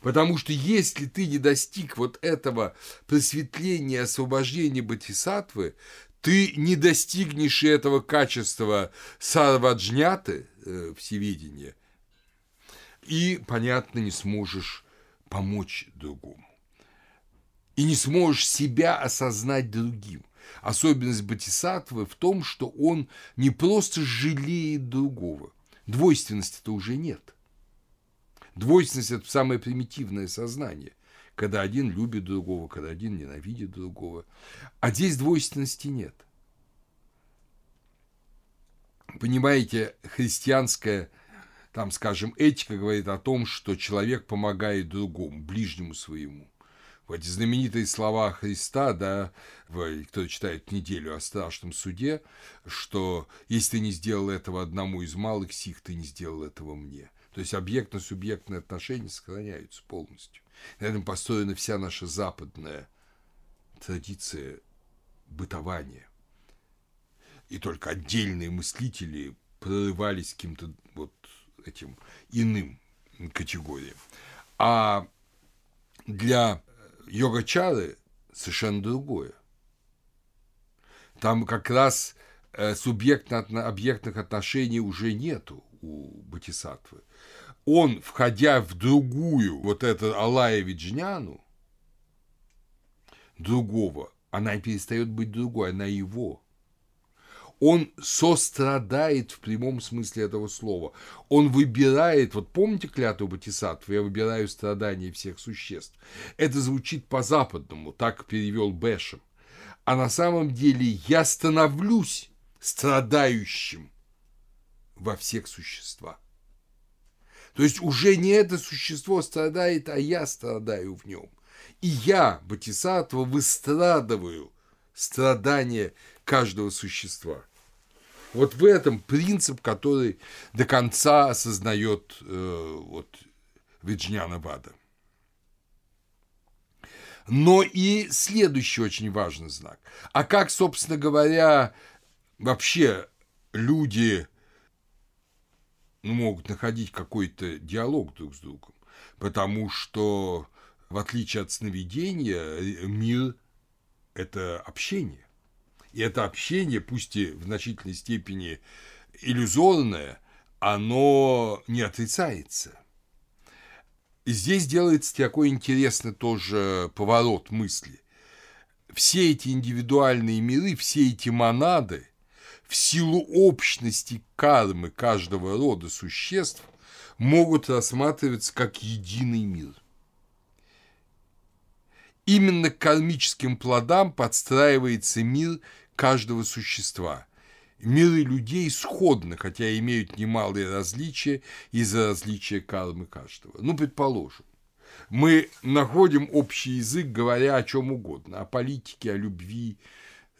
Потому что если ты не достиг вот этого просветления, освобождения Батисатвы, ты не достигнешь этого качества сарваджняты, э, всевидения, и, понятно, не сможешь помочь другому. И не сможешь себя осознать другим. Особенность Батисатвы в том, что он не просто жалеет другого, Двойственности-то уже нет. Двойственность – это самое примитивное сознание, когда один любит другого, когда один ненавидит другого. А здесь двойственности нет. Понимаете, христианская, там, скажем, этика говорит о том, что человек помогает другому, ближнему своему – эти знаменитые слова Христа, да, кто читает неделю о страшном суде, что если ты не сделал этого одному из малых сих, ты не сделал этого мне. То есть объектно-субъектные отношения сохраняются полностью. На этом построена вся наша западная традиция бытования. И только отдельные мыслители прорывались каким-то вот этим иным категориям. А для йога-чары совершенно другое. Там как раз э, субъектно-объектных отношений уже нету у Батисатвы. Он, входя в другую, вот эту Алая Виджняну, другого, она перестает быть другой, она его. Он сострадает в прямом смысле этого слова. Он выбирает, вот помните клятву Батисатвы, я выбираю страдания всех существ. Это звучит по-западному, так перевел Бэшем. А на самом деле я становлюсь страдающим во всех существах. То есть уже не это существо страдает, а я страдаю в нем. И я, Батисатва, выстрадываю страдания каждого существа. Вот в этом принцип, который до конца осознает э, вот, Виджняна Вада. Но и следующий очень важный знак. А как, собственно говоря, вообще люди ну, могут находить какой-то диалог друг с другом? Потому что, в отличие от сновидения, мир – это общение. И это общение, пусть и в значительной степени иллюзорное, оно не отрицается. Здесь делается такой интересный тоже поворот мысли. Все эти индивидуальные миры, все эти монады, в силу общности кармы каждого рода существ, могут рассматриваться как единый мир – Именно к кармическим плодам подстраивается мир каждого существа. Миры людей сходны, хотя имеют немалые различия из-за различия кармы каждого. Ну, предположим, мы находим общий язык, говоря о чем угодно, о политике, о любви,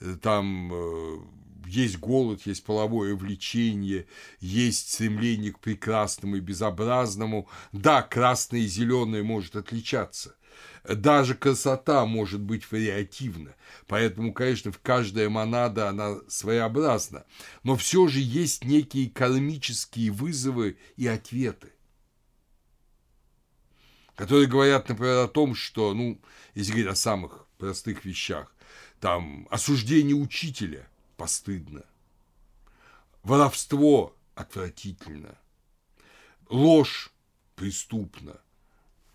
э, там э, есть голод, есть половое влечение, есть стремление к прекрасному и безобразному. Да, красное и зеленое может отличаться, даже красота может быть вариативна. Поэтому, конечно, в каждая монада она своеобразна. Но все же есть некие кармические вызовы и ответы, которые говорят, например, о том, что, ну, если говорить о самых простых вещах, там, осуждение учителя постыдно, воровство отвратительно, ложь преступна,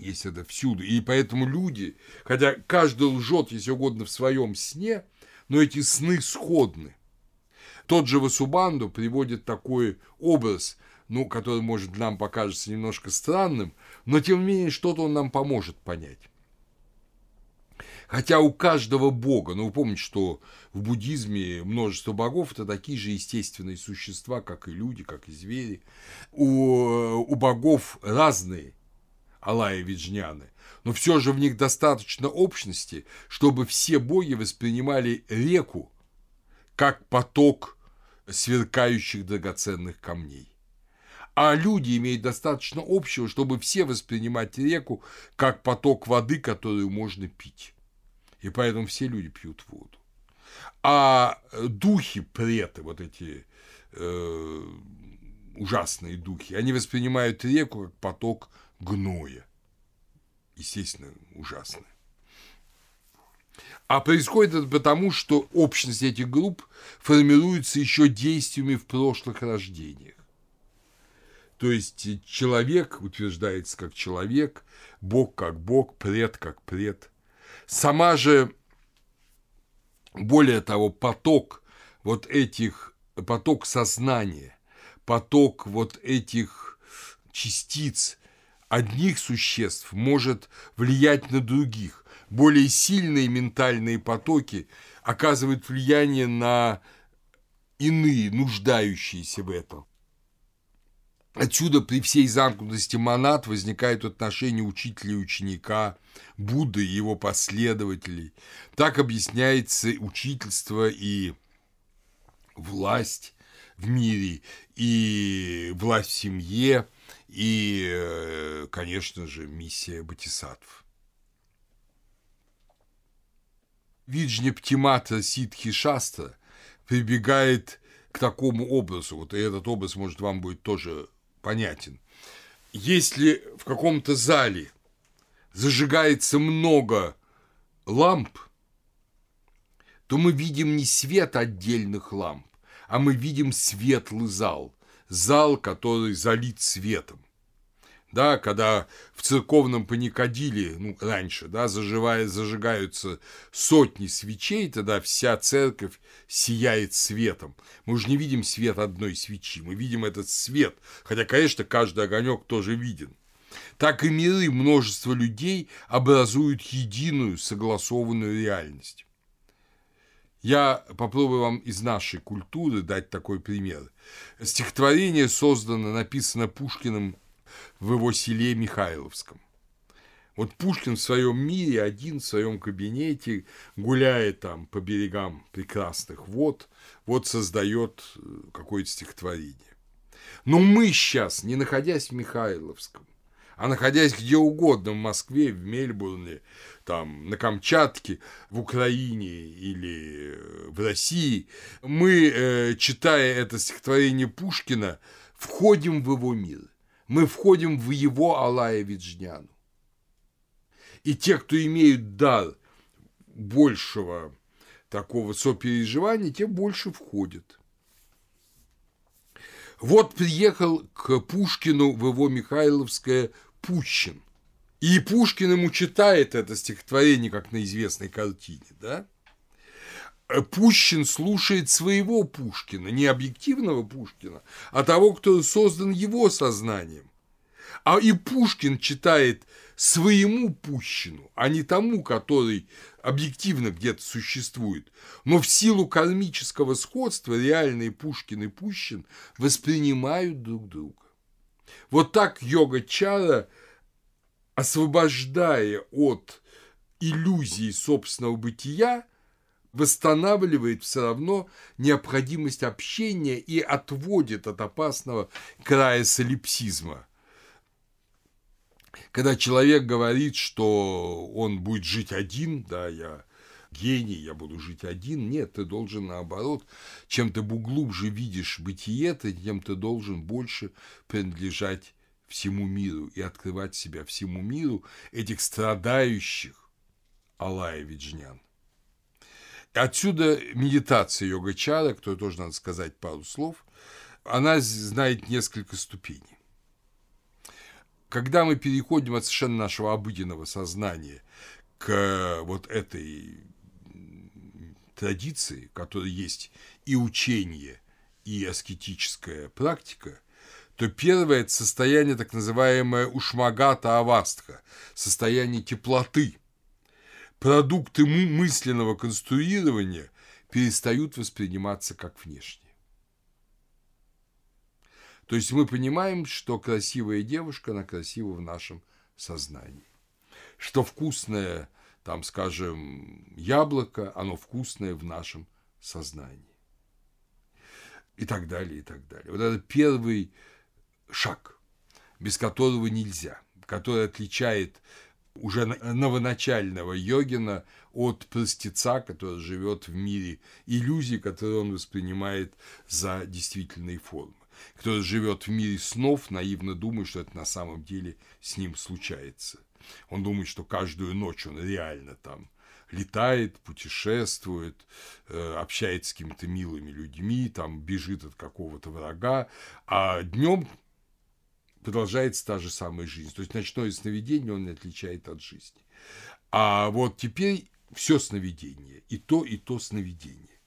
есть это всюду. И поэтому люди, хотя каждый лжет, если угодно, в своем сне, но эти сны сходны. Тот же Васубанду приводит такой образ, ну, который, может, нам покажется немножко странным, но, тем не менее, что-то он нам поможет понять. Хотя у каждого бога, ну вы помните, что в буддизме множество богов это такие же естественные существа, как и люди, как и звери. У, у богов разные Алая Виджняны, но все же в них достаточно общности, чтобы все боги воспринимали реку как поток сверкающих драгоценных камней. А люди имеют достаточно общего, чтобы все воспринимать реку как поток воды, которую можно пить. И поэтому все люди пьют воду. А духи, преты, вот эти э, ужасные духи, они воспринимают реку как поток гноя. Естественно, ужасно. А происходит это потому, что общность этих групп формируется еще действиями в прошлых рождениях. То есть человек утверждается как человек, Бог как Бог, пред как пред. Сама же, более того, поток вот этих, поток сознания, поток вот этих частиц одних существ может влиять на других. Более сильные ментальные потоки оказывают влияние на иные, нуждающиеся в этом. Отсюда при всей замкнутости монад возникают отношения учителя и ученика, Будды и его последователей. Так объясняется учительство и власть в мире, и власть в семье, и, э, конечно же, миссия Батисатв. Виджнептимата Ситхи Шастра прибегает к такому образу, вот и этот образ, может, вам будет тоже понятен. Если в каком-то зале зажигается много ламп, то мы видим не свет отдельных ламп, а мы видим светлый зал, зал, который залит светом. Да, когда в церковном паникадиле, ну, раньше, да, заживая, зажигаются сотни свечей, тогда вся церковь сияет светом. Мы уже не видим свет одной свечи, мы видим этот свет, хотя, конечно, каждый огонек тоже виден. Так и миры множество людей образуют единую согласованную реальность. Я попробую вам из нашей культуры дать такой пример. Стихотворение создано, написано Пушкиным в его селе Михайловском. Вот Пушкин в своем мире, один в своем кабинете, гуляет там по берегам прекрасных вод, вот создает э, какое-то стихотворение. Но мы сейчас, не находясь в Михайловском, а находясь где угодно, в Москве, в Мельбурне, там, на Камчатке, в Украине или э, в России, мы, э, читая это стихотворение Пушкина, входим в его мир. Мы входим в его Алая Виджняну. И те, кто имеют дар большего такого сопереживания, те больше входят. Вот приехал к Пушкину в его Михайловское Пущин. И Пушкин ему читает это стихотворение, как на известной картине, да? Пущин слушает своего Пушкина, не объективного Пушкина, а того, кто создан его сознанием. А и Пушкин читает своему Пущину, а не тому, который объективно где-то существует. Но в силу кармического сходства реальные Пушкин и Пущин воспринимают друг друга. Вот так йога-чара, освобождая от иллюзии собственного бытия, восстанавливает все равно необходимость общения и отводит от опасного края солипсизма. Когда человек говорит, что он будет жить один, да, я гений, я буду жить один. Нет, ты должен наоборот, чем ты глубже видишь бытие, тем ты должен больше принадлежать всему миру и открывать себя всему миру этих страдающих Алая Виджнян. Отсюда медитация йога-чара, которую тоже надо сказать пару слов, она знает несколько ступеней. Когда мы переходим от совершенно нашего обыденного сознания к вот этой традиции, которая есть и учение, и аскетическая практика, то первое – это состояние так называемое ушмагата авастха, состояние теплоты – продукты мысленного конструирования перестают восприниматься как внешние. То есть мы понимаем, что красивая девушка, она красива в нашем сознании. Что вкусное, там, скажем, яблоко, оно вкусное в нашем сознании. И так далее, и так далее. Вот это первый шаг, без которого нельзя, который отличает уже новоначального йогина от простеца, который живет в мире иллюзий, которые он воспринимает за действительные формы, который живет в мире снов, наивно думая, что это на самом деле с ним случается. Он думает, что каждую ночь он реально там летает, путешествует, э, общается с какими-то милыми людьми, там бежит от какого-то врага, а днем продолжается та же самая жизнь. То есть ночное сновидение он не отличает от жизни. А вот теперь все сновидение, и то, и то сновидение.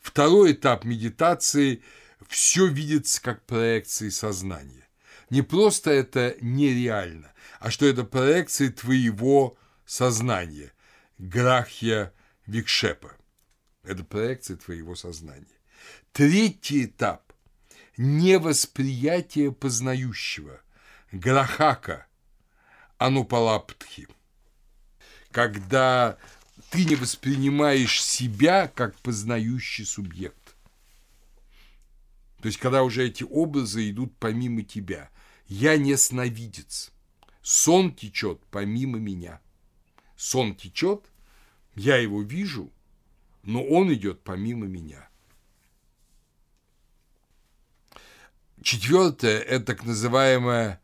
Второй этап медитации – все видится как проекции сознания. Не просто это нереально, а что это проекции твоего сознания, грахья викшепа. Это проекция твоего сознания. Третий этап невосприятие познающего, грахака, анупалаптхи. Когда ты не воспринимаешь себя как познающий субъект. То есть, когда уже эти образы идут помимо тебя. Я не сновидец. Сон течет помимо меня. Сон течет, я его вижу, но он идет помимо меня. Четвертое – это так называемая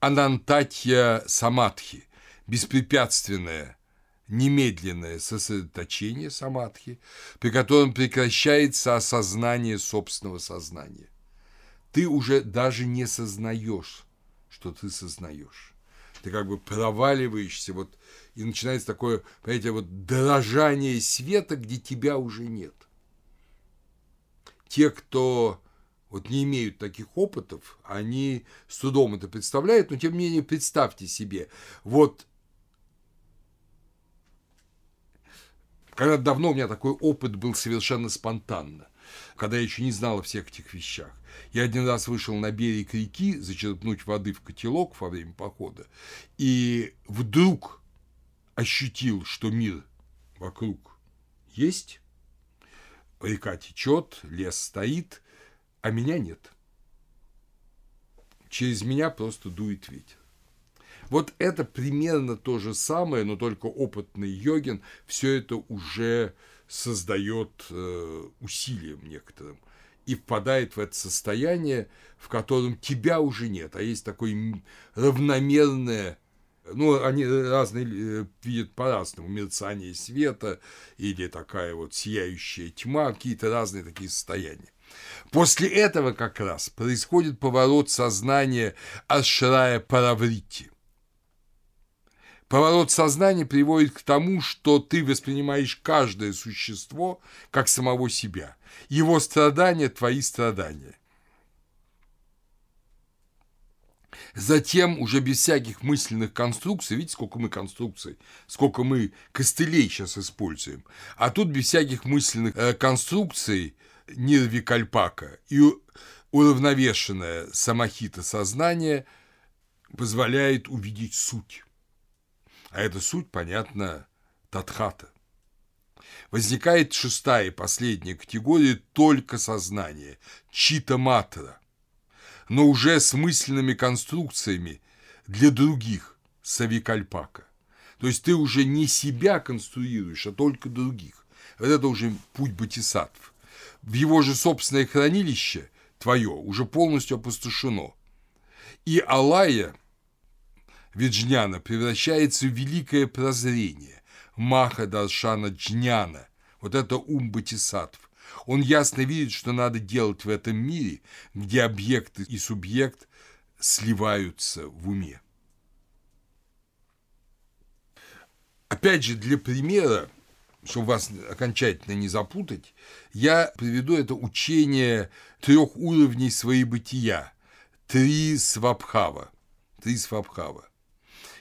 анантатья самадхи, беспрепятственное, немедленное сосредоточение самадхи, при котором прекращается осознание собственного сознания. Ты уже даже не сознаешь, что ты сознаешь. Ты как бы проваливаешься, вот, и начинается такое, понимаете, вот дрожание света, где тебя уже нет. Те, кто вот не имеют таких опытов, они с трудом это представляют, но тем не менее представьте себе, вот когда давно у меня такой опыт был совершенно спонтанно, когда я еще не знал о всех этих вещах. Я один раз вышел на берег реки зачерпнуть воды в котелок во время похода, и вдруг ощутил, что мир вокруг есть, река течет, лес стоит – а меня нет. Через меня просто дует ветер. Вот это примерно то же самое, но только опытный йогин все это уже создает э, усилием некоторым и впадает в это состояние, в котором тебя уже нет, а есть такое равномерное, ну, они разные э, видят по-разному, мерцание света или такая вот сияющая тьма, какие-то разные такие состояния. После этого как раз происходит поворот сознания Ашрая Параврити. Поворот сознания приводит к тому, что ты воспринимаешь каждое существо как самого себя. Его страдания – твои страдания. Затем, уже без всяких мысленных конструкций, видите, сколько мы конструкций, сколько мы костылей сейчас используем, а тут без всяких мысленных э, конструкций – нирвикальпака и уравновешенное самохита сознание позволяет увидеть суть. А эта суть, понятно, татхата. Возникает шестая и последняя категория только сознание, чита-матра, но уже с мысленными конструкциями для других, савикальпака. То есть ты уже не себя конструируешь, а только других. Вот это уже путь бодхисаттв в его же собственное хранилище, твое, уже полностью опустошено. И Алая, Виджняна, превращается в великое прозрение, Маха Даршана Джняна, вот это ум Батисатв. Он ясно видит, что надо делать в этом мире, где объект и субъект сливаются в уме. Опять же, для примера, чтобы вас окончательно не запутать, я приведу это учение трех уровней своей бытия. Три свабхава. Три свабхава.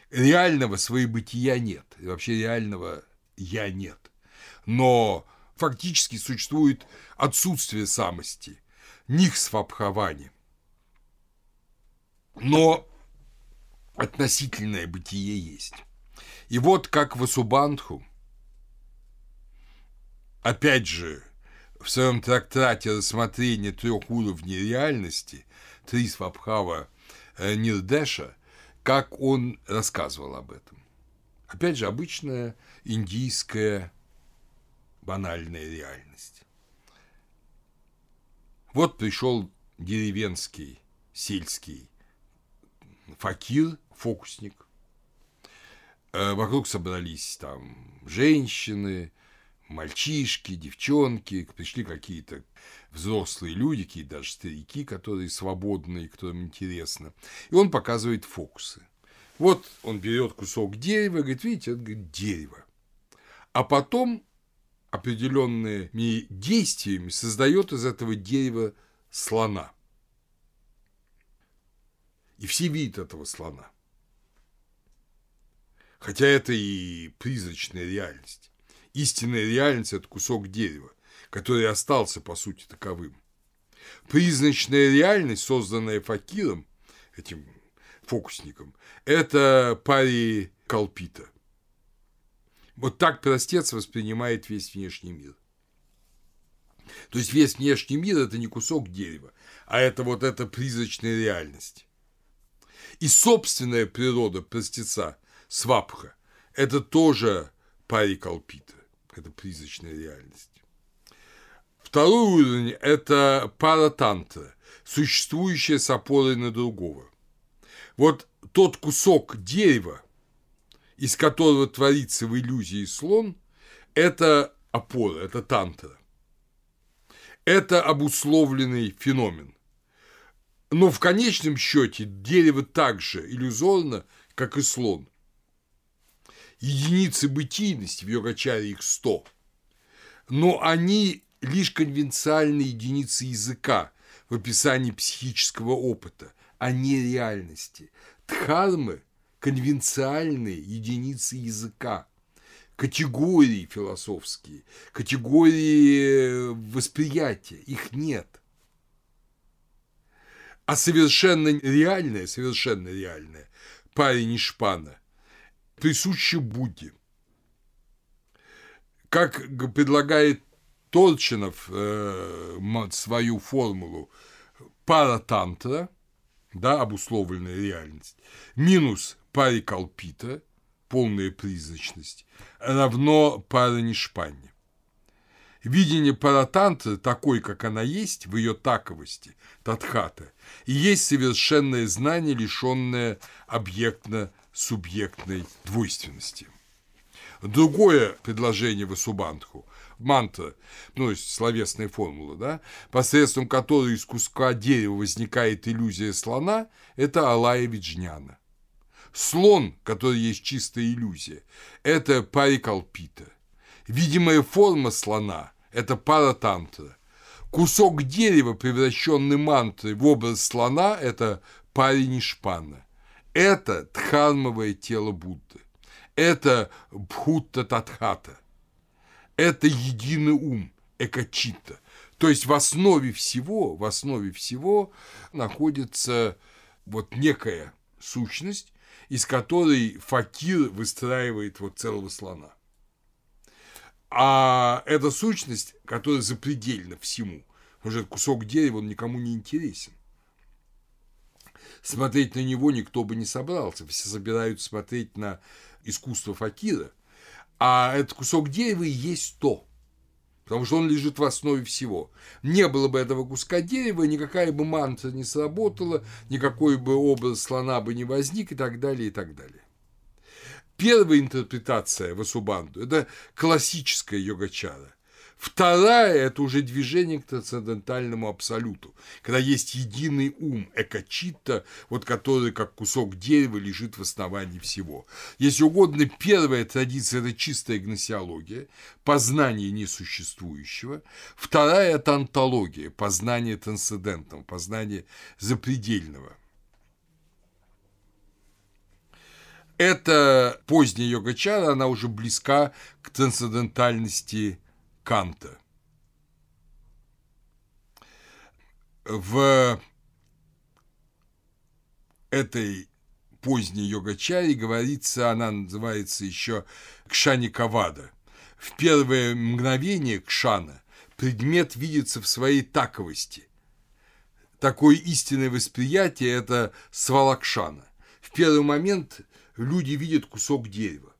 Реального своей бытия нет. И вообще реального я нет. Но фактически существует отсутствие самости. Них свабхавани. Но относительное бытие есть. И вот как в Асубандху – опять же, в своем трактате рассмотрения трех уровней реальности Три Свабхава э, Нирдеша, как он рассказывал об этом. Опять же, обычная индийская банальная реальность. Вот пришел деревенский, сельский факир, фокусник. Э, вокруг собрались там женщины, мальчишки, девчонки, пришли какие-то взрослые люди, какие-то даже старики, которые свободные, которым интересно. И он показывает фокусы. Вот он берет кусок дерева, говорит, видите, это говорит, дерево. А потом определенными действиями создает из этого дерева слона. И все видят этого слона. Хотя это и призрачная реальность. Истинная реальность – это кусок дерева, который остался, по сути, таковым. Призначная реальность, созданная факиром, этим фокусником, это пари калпита. Вот так простец воспринимает весь внешний мир. То есть весь внешний мир – это не кусок дерева, а это вот эта призрачная реальность. И собственная природа простеца, свапха, это тоже парикалпита, это призрачная реальность. Второй уровень – это паратантра, существующая с опорой на другого. Вот тот кусок дерева, из которого творится в иллюзии слон, это опора, это тантра. Это обусловленный феномен. Но в конечном счете дерево так же иллюзорно, как и слон. Единицы бытийности в йогачаре их 100, но они лишь конвенциальные единицы языка в описании психического опыта, а не реальности. Дхармы – конвенциальные единицы языка, категории философские, категории восприятия, их нет. А совершенно реальное, совершенно реальное, парень шпана, присуще Будде. Как предлагает Торчинов э, свою формулу паратантра, да, обусловленная реальность, минус парикалпита, полная призрачность, равно паранишпанне. Видение паратантры такой, как она есть, в ее таковости, татхата, и есть совершенное знание, лишенное объектно-субъектной двойственности. Другое предложение Васубандху мантра, ну, словесная формула, да, посредством которой из куска дерева возникает иллюзия слона, это Алая Виджняна. Слон, который есть чистая иллюзия, это парикалпита. Видимая форма слона – это паратантра. Кусок дерева, превращенный мантрой в образ слона – это паринишпана. Это дхармовое тело Будды. Это бхутта татхата – это единый ум, экочита. То есть в основе всего, в основе всего находится вот некая сущность, из которой факир выстраивает вот целого слона. А эта сущность, которая запредельна всему, этот кусок дерева, он никому не интересен. Смотреть на него никто бы не собрался. Все собираются смотреть на искусство факира, а этот кусок дерева и есть то, потому что он лежит в основе всего. Не было бы этого куска дерева, никакая бы мантра не сработала, никакой бы образ слона бы не возник и так далее, и так далее. Первая интерпретация Васубанду – это классическая йогачара. Вторая – это уже движение к трансцендентальному абсолюту, когда есть единый ум, экочита, вот который как кусок дерева лежит в основании всего. Если угодно, первая традиция – это чистая гносеология, познание несуществующего. Вторая – это антология, познание трансцендентного, познание запредельного. Это поздняя йога-чара, она уже близка к трансцендентальности Канта. В этой поздней йогачаре говорится, она называется еще Кшани Кавада. В первое мгновение Кшана предмет видится в своей таковости. Такое истинное восприятие – это свалакшана. В первый момент люди видят кусок дерева.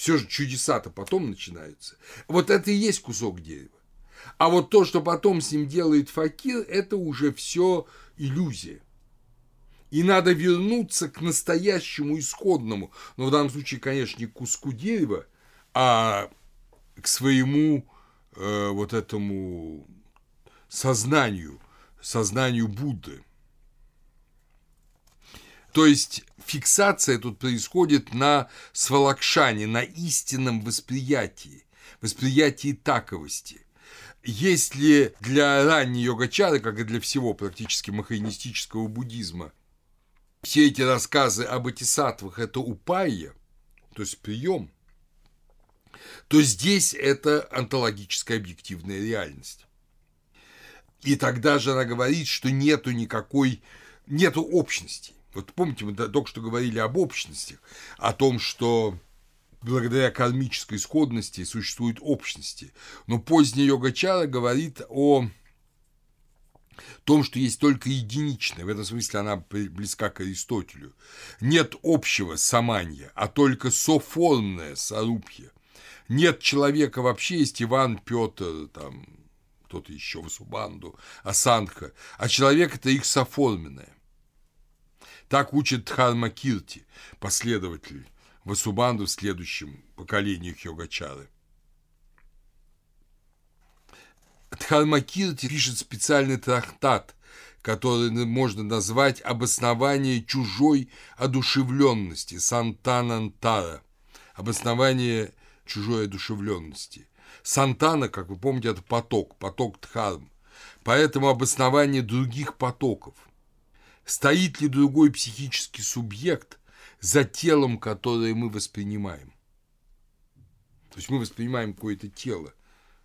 Все же чудеса-то потом начинаются. Вот это и есть кусок дерева. А вот то, что потом с ним делает факир, это уже все иллюзия. И надо вернуться к настоящему исходному, но в данном случае, конечно, не к куску дерева, а к своему э, вот этому сознанию, сознанию Будды. То есть фиксация тут происходит на свалакшане, на истинном восприятии, восприятии таковости. Если для ранней йогачары, как и для всего практически махаинистического буддизма, все эти рассказы об атисатвах – это упайя, то есть прием, то здесь это онтологическая объективная реальность. И тогда же она говорит, что нету никакой, нету общности. Вот помните, мы только что говорили об общностях, о том, что благодаря кармической исходности существуют общности. Но поздняя йога-чара говорит о в том, что есть только единичное, в этом смысле она близка к Аристотелю. Нет общего саманья, а только соформное сорупье. Нет человека вообще, есть Иван, Петр, там, кто-то еще, Васубанду, Асанха, а человек – это их соформенное. Так учит Дхарма Кирти, последователь Васубанду в следующем поколении Йогачары. Дхармакирти пишет специальный трактат, который можно назвать «Обоснование чужой одушевленности» Сантанантара. Обоснование чужой одушевленности. Сантана, как вы помните, это поток, поток Дхарм. Поэтому обоснование других потоков. Стоит ли другой психический субъект за телом, которое мы воспринимаем? То есть мы воспринимаем какое-то тело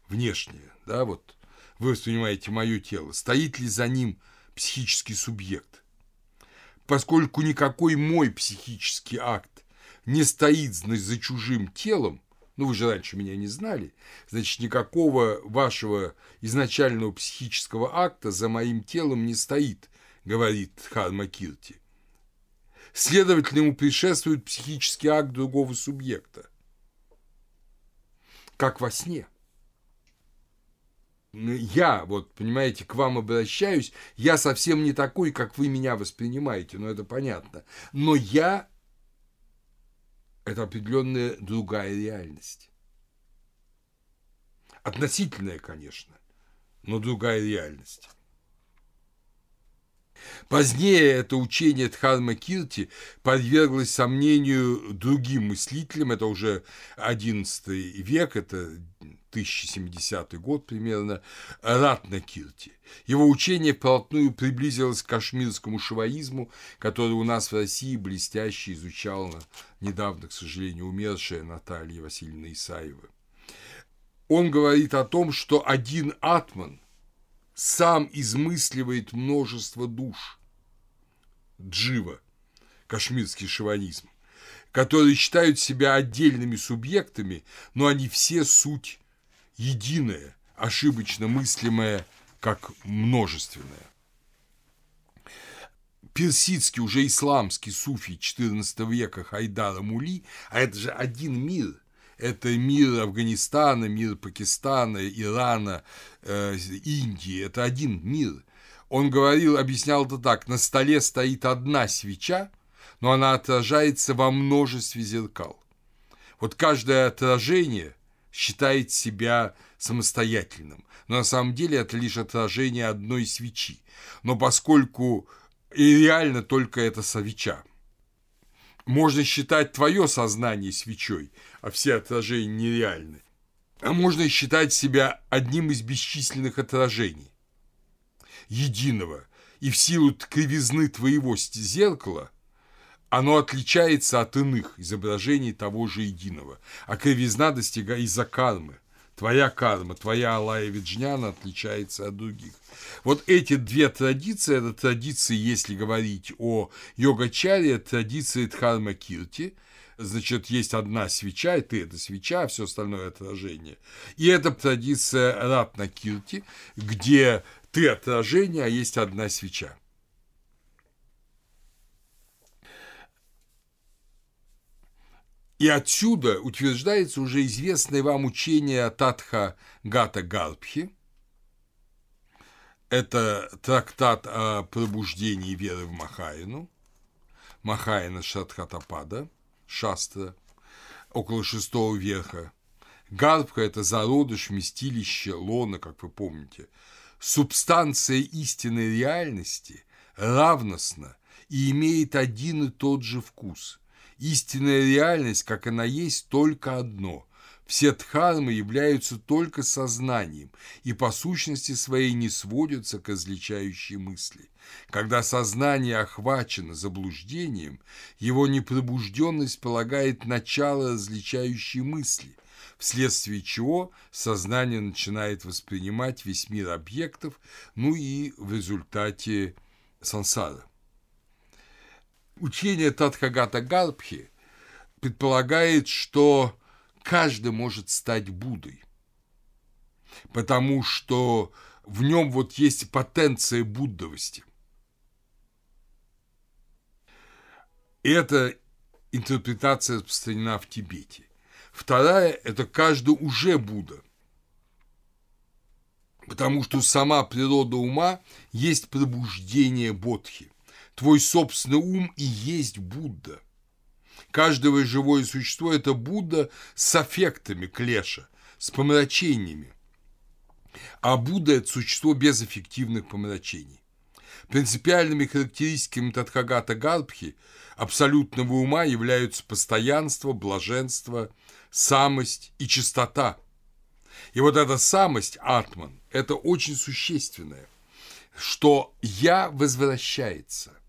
внешнее, да, вот вы воспринимаете мое тело, стоит ли за ним психический субъект. Поскольку никакой мой психический акт не стоит за чужим телом, ну вы же раньше меня не знали, значит, никакого вашего изначального психического акта за моим телом не стоит, говорит Харма Кирти. Следовательно, ему предшествует психический акт другого субъекта. Как во сне – я, вот, понимаете, к вам обращаюсь, я совсем не такой, как вы меня воспринимаете, ну, это понятно. Но я – это определенная другая реальность. Относительная, конечно, но другая реальность. Позднее это учение Дхарма Кирти подверглось сомнению другим мыслителям, это уже XI век, это 1070 год примерно, Ратна Кирти. Его учение вплотную приблизилось к кашмирскому шиваизму, который у нас в России блестяще изучала недавно, к сожалению, умершая Наталья Васильевна Исаева. Он говорит о том, что один атман сам измысливает множество душ. Джива, кашмирский шиванизм, которые считают себя отдельными субъектами, но они все суть единое, ошибочно мыслимое как множественное. Персидский, уже исламский суфий XIV века Хайдара Мули, а это же один мир – это мир Афганистана, мир Пакистана, Ирана, э, Индии, это один мир. Он говорил, объяснял это так, на столе стоит одна свеча, но она отражается во множестве зеркал. Вот каждое отражение считает себя самостоятельным. Но на самом деле это лишь отражение одной свечи. Но поскольку и реально только эта свеча. Можно считать твое сознание свечой, а все отражения нереальны. А можно считать себя одним из бесчисленных отражений. Единого. И в силу кривизны твоего зеркала оно отличается от иных изображений того же единого, а кривизна достигает из-за кармы. Твоя карма, твоя Алая Виджняна отличается от других. Вот эти две традиции, это традиции, если говорить о йогачаре, традиции Дхарма Кирти, значит, есть одна свеча, и ты это свеча, а все остальное отражение. И это традиция Ратна Кирти, где ты отражение, а есть одна свеча. И отсюда утверждается уже известное вам учение Татха Гата Гарбхи. Это трактат о пробуждении веры в Махаяну, Махаяна Шатхатапада, Шастра, около шестого века. Гарбха – это зародыш, вместилище, лона, как вы помните. Субстанция истинной реальности равностна и имеет один и тот же вкус – Истинная реальность, как она есть, только одно. Все дхармы являются только сознанием и по сущности своей не сводятся к различающей мысли. Когда сознание охвачено заблуждением, его непробужденность полагает начало различающей мысли, вследствие чего сознание начинает воспринимать весь мир объектов, ну и в результате сансара. Учение Тадхагата Галбхи предполагает, что каждый может стать Буддой, потому что в нем вот есть потенция буддовости. Эта интерпретация распространена в Тибете. Вторая – это каждый уже Будда. Потому что сама природа ума есть пробуждение бодхи. Твой собственный ум и есть Будда. Каждое живое существо – это Будда с аффектами клеша, с помрачениями. А Будда – это существо без эффективных помрачений. Принципиальными характеристиками Тадхагата Гарбхи абсолютного ума являются постоянство, блаженство, самость и чистота. И вот эта самость, атман, это очень существенное, что «я» возвращается –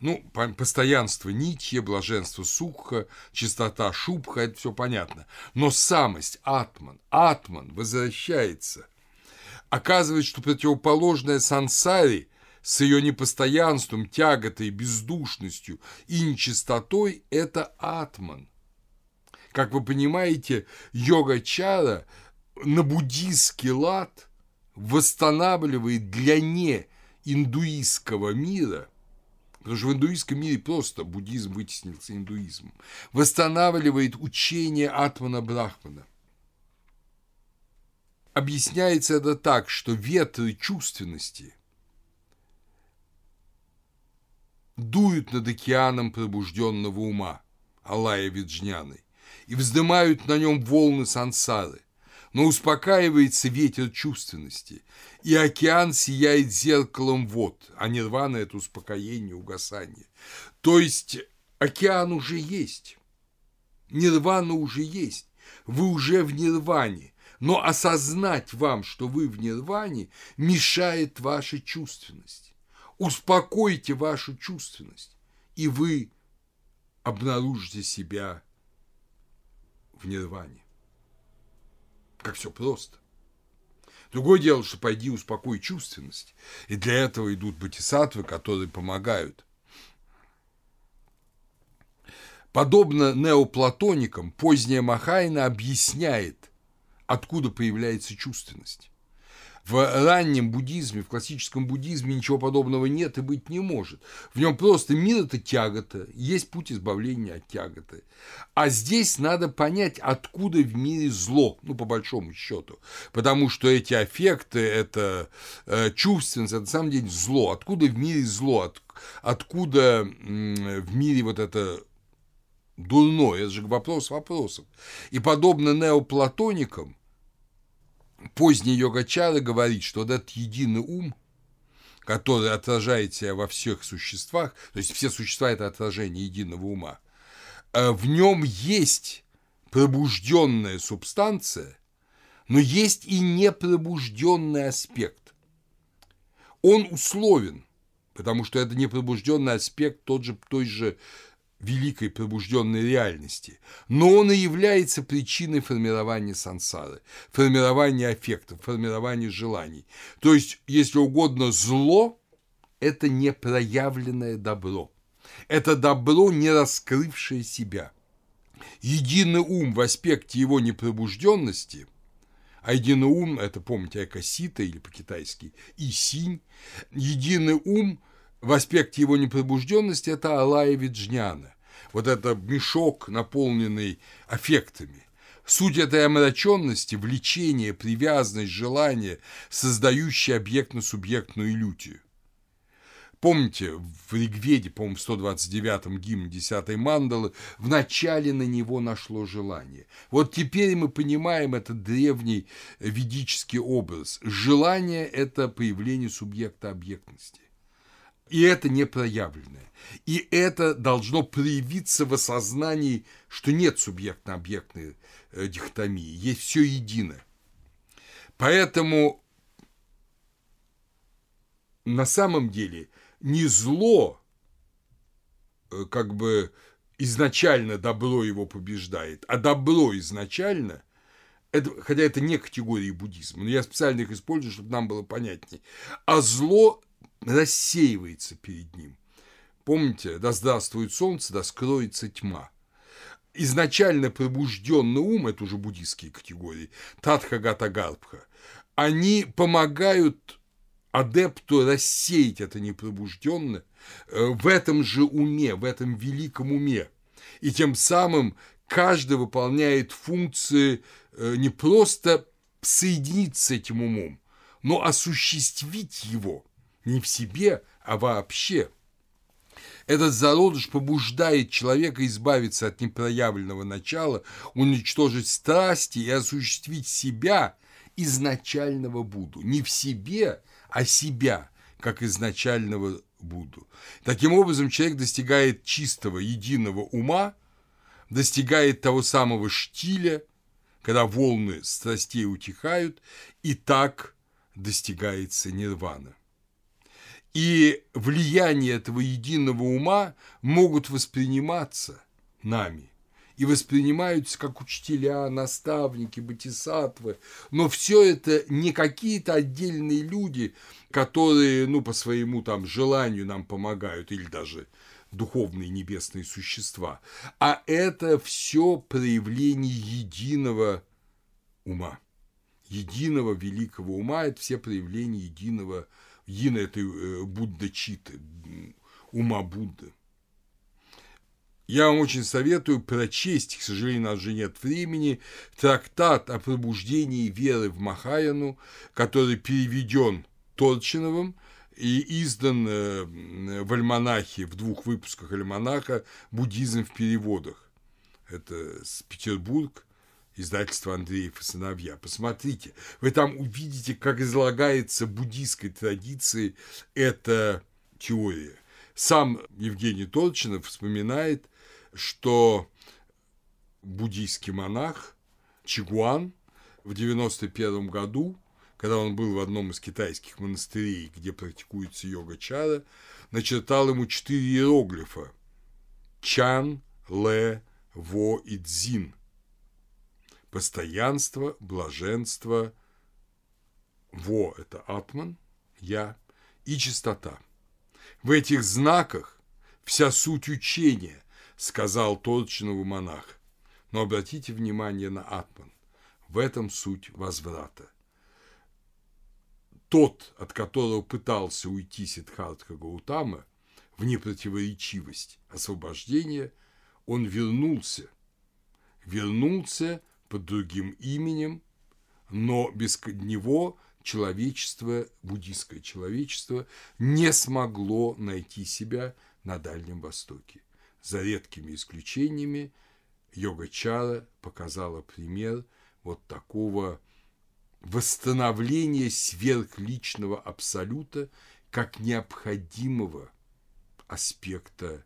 ну, постоянство нитья, блаженство сукха, чистота шубха – это все понятно. Но самость, атман, атман возвращается. Оказывается, что противоположное сансаре с ее непостоянством, тяготой, бездушностью и нечистотой – это атман. Как вы понимаете, йога-чара на буддийский лад восстанавливает для не индуистского мира – Потому что в индуистском мире просто буддизм вытеснился индуизмом. Восстанавливает учение Атмана Брахмана. Объясняется это так, что ветры чувственности дуют над океаном пробужденного ума, Алая Виджняны, и вздымают на нем волны сансары, но успокаивается ветер чувственности, и океан сияет зеркалом вод, а нирвана – это успокоение, угасание. То есть океан уже есть, нирвана уже есть, вы уже в нирване, но осознать вам, что вы в нирване, мешает ваша чувственность. Успокойте вашу чувственность, и вы обнаружите себя в нирване как все просто. Другое дело, что пойди успокой чувственность. И для этого идут бодисаттвы, которые помогают. Подобно неоплатоникам, поздняя Махайна объясняет, откуда появляется чувственность. В раннем буддизме, в классическом буддизме ничего подобного нет и быть не может. В нем просто мир – это тягота, есть путь избавления от тяготы. А здесь надо понять, откуда в мире зло, ну, по большому счету. Потому что эти аффекты, это э, чувственность, это на самом деле зло. Откуда в мире зло? От, откуда в мире вот это дурное? Это же вопрос вопросов. И подобно неоплатоникам, поздний йогачара говорит, что этот единый ум, который отражает себя во всех существах, то есть все существа – это отражение единого ума, э, в нем есть пробужденная субстанция, но есть и непробужденный аспект. Он условен, потому что это непробужденный аспект тот же, той же великой пробужденной реальности, но он и является причиной формирования сансары, формирования аффектов, формирования желаний. То есть, если угодно, зло – это непроявленное добро. Это добро, не раскрывшее себя. Единый ум в аспекте его непробужденности – а единый ум – это, помните, экосита или по-китайски исинь. Единый ум – в аспекте его непробужденности это Алая Виджняна. Вот это мешок, наполненный аффектами. Суть этой омраченности – влечение, привязанность, желание, создающее объектно-субъектную иллюзию. Помните, в Ригведе, по-моему, в 129-м гимне 10 мандалы, в начале на него нашло желание. Вот теперь мы понимаем этот древний ведический образ. Желание – это появление субъекта объектности. И это не проявленное. И это должно проявиться в осознании, что нет субъектно-объектной э, дихотомии, есть все единое. Поэтому на самом деле не зло, э, как бы изначально добро его побеждает, а добро изначально это, хотя это не категории буддизма, но я специально их использую, чтобы нам было понятнее. А зло рассеивается перед ним. Помните, да здравствует солнце, да скроется тьма. изначально пробужденный ум, это уже буддийские категории, татхагата гарбха, они помогают адепту рассеять это непробужденное э, в этом же уме, в этом великом уме. И тем самым каждый выполняет функции э, не просто соединиться с этим умом, но осуществить его не в себе, а вообще. Этот зародыш побуждает человека избавиться от непроявленного начала, уничтожить страсти и осуществить себя изначального Будду. Не в себе, а себя, как изначального Будду. Таким образом, человек достигает чистого, единого ума, достигает того самого штиля, когда волны страстей утихают, и так достигается нирвана. И влияние этого единого ума могут восприниматься нами. И воспринимаются как учителя, наставники, батисатвы, но все это не какие-то отдельные люди, которые, ну, по своему там желанию нам помогают, или даже духовные небесные существа, а это все проявление единого ума, единого великого ума, это все проявления единого, единой этой э, Будда-читы, ума Будды. Я вам очень советую прочесть, к сожалению, у нас уже нет времени, трактат о пробуждении веры в Махаяну, который переведен Торчиновым и издан э, в альманахе, в двух выпусках альманаха «Буддизм в переводах». Это с Петербург, издательство Андреев и сыновья. Посмотрите, вы там увидите, как излагается буддийской традиции эта теория. Сам Евгений Торчинов вспоминает, что буддийский монах Чигуан в 91 году когда он был в одном из китайских монастырей, где практикуется йога-чара, начертал ему четыре иероглифа – Чан, Ле, Во и Цзин. Постоянство, блаженство, Во – это Атман, Я, и чистота. В этих знаках вся суть учения, сказал Торчинову монах. Но обратите внимание на Атман. В этом суть возврата тот, от которого пытался уйти Сиддхартха Гаутама, в непротиворечивость освобождения, он вернулся. Вернулся под другим именем, но без него человечество, буддийское человечество, не смогло найти себя на Дальнем Востоке. За редкими исключениями йога-чара показала пример вот такого восстановление сверхличного абсолюта как необходимого аспекта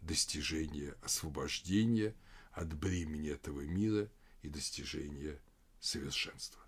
достижения освобождения от бремени этого мира и достижения совершенства.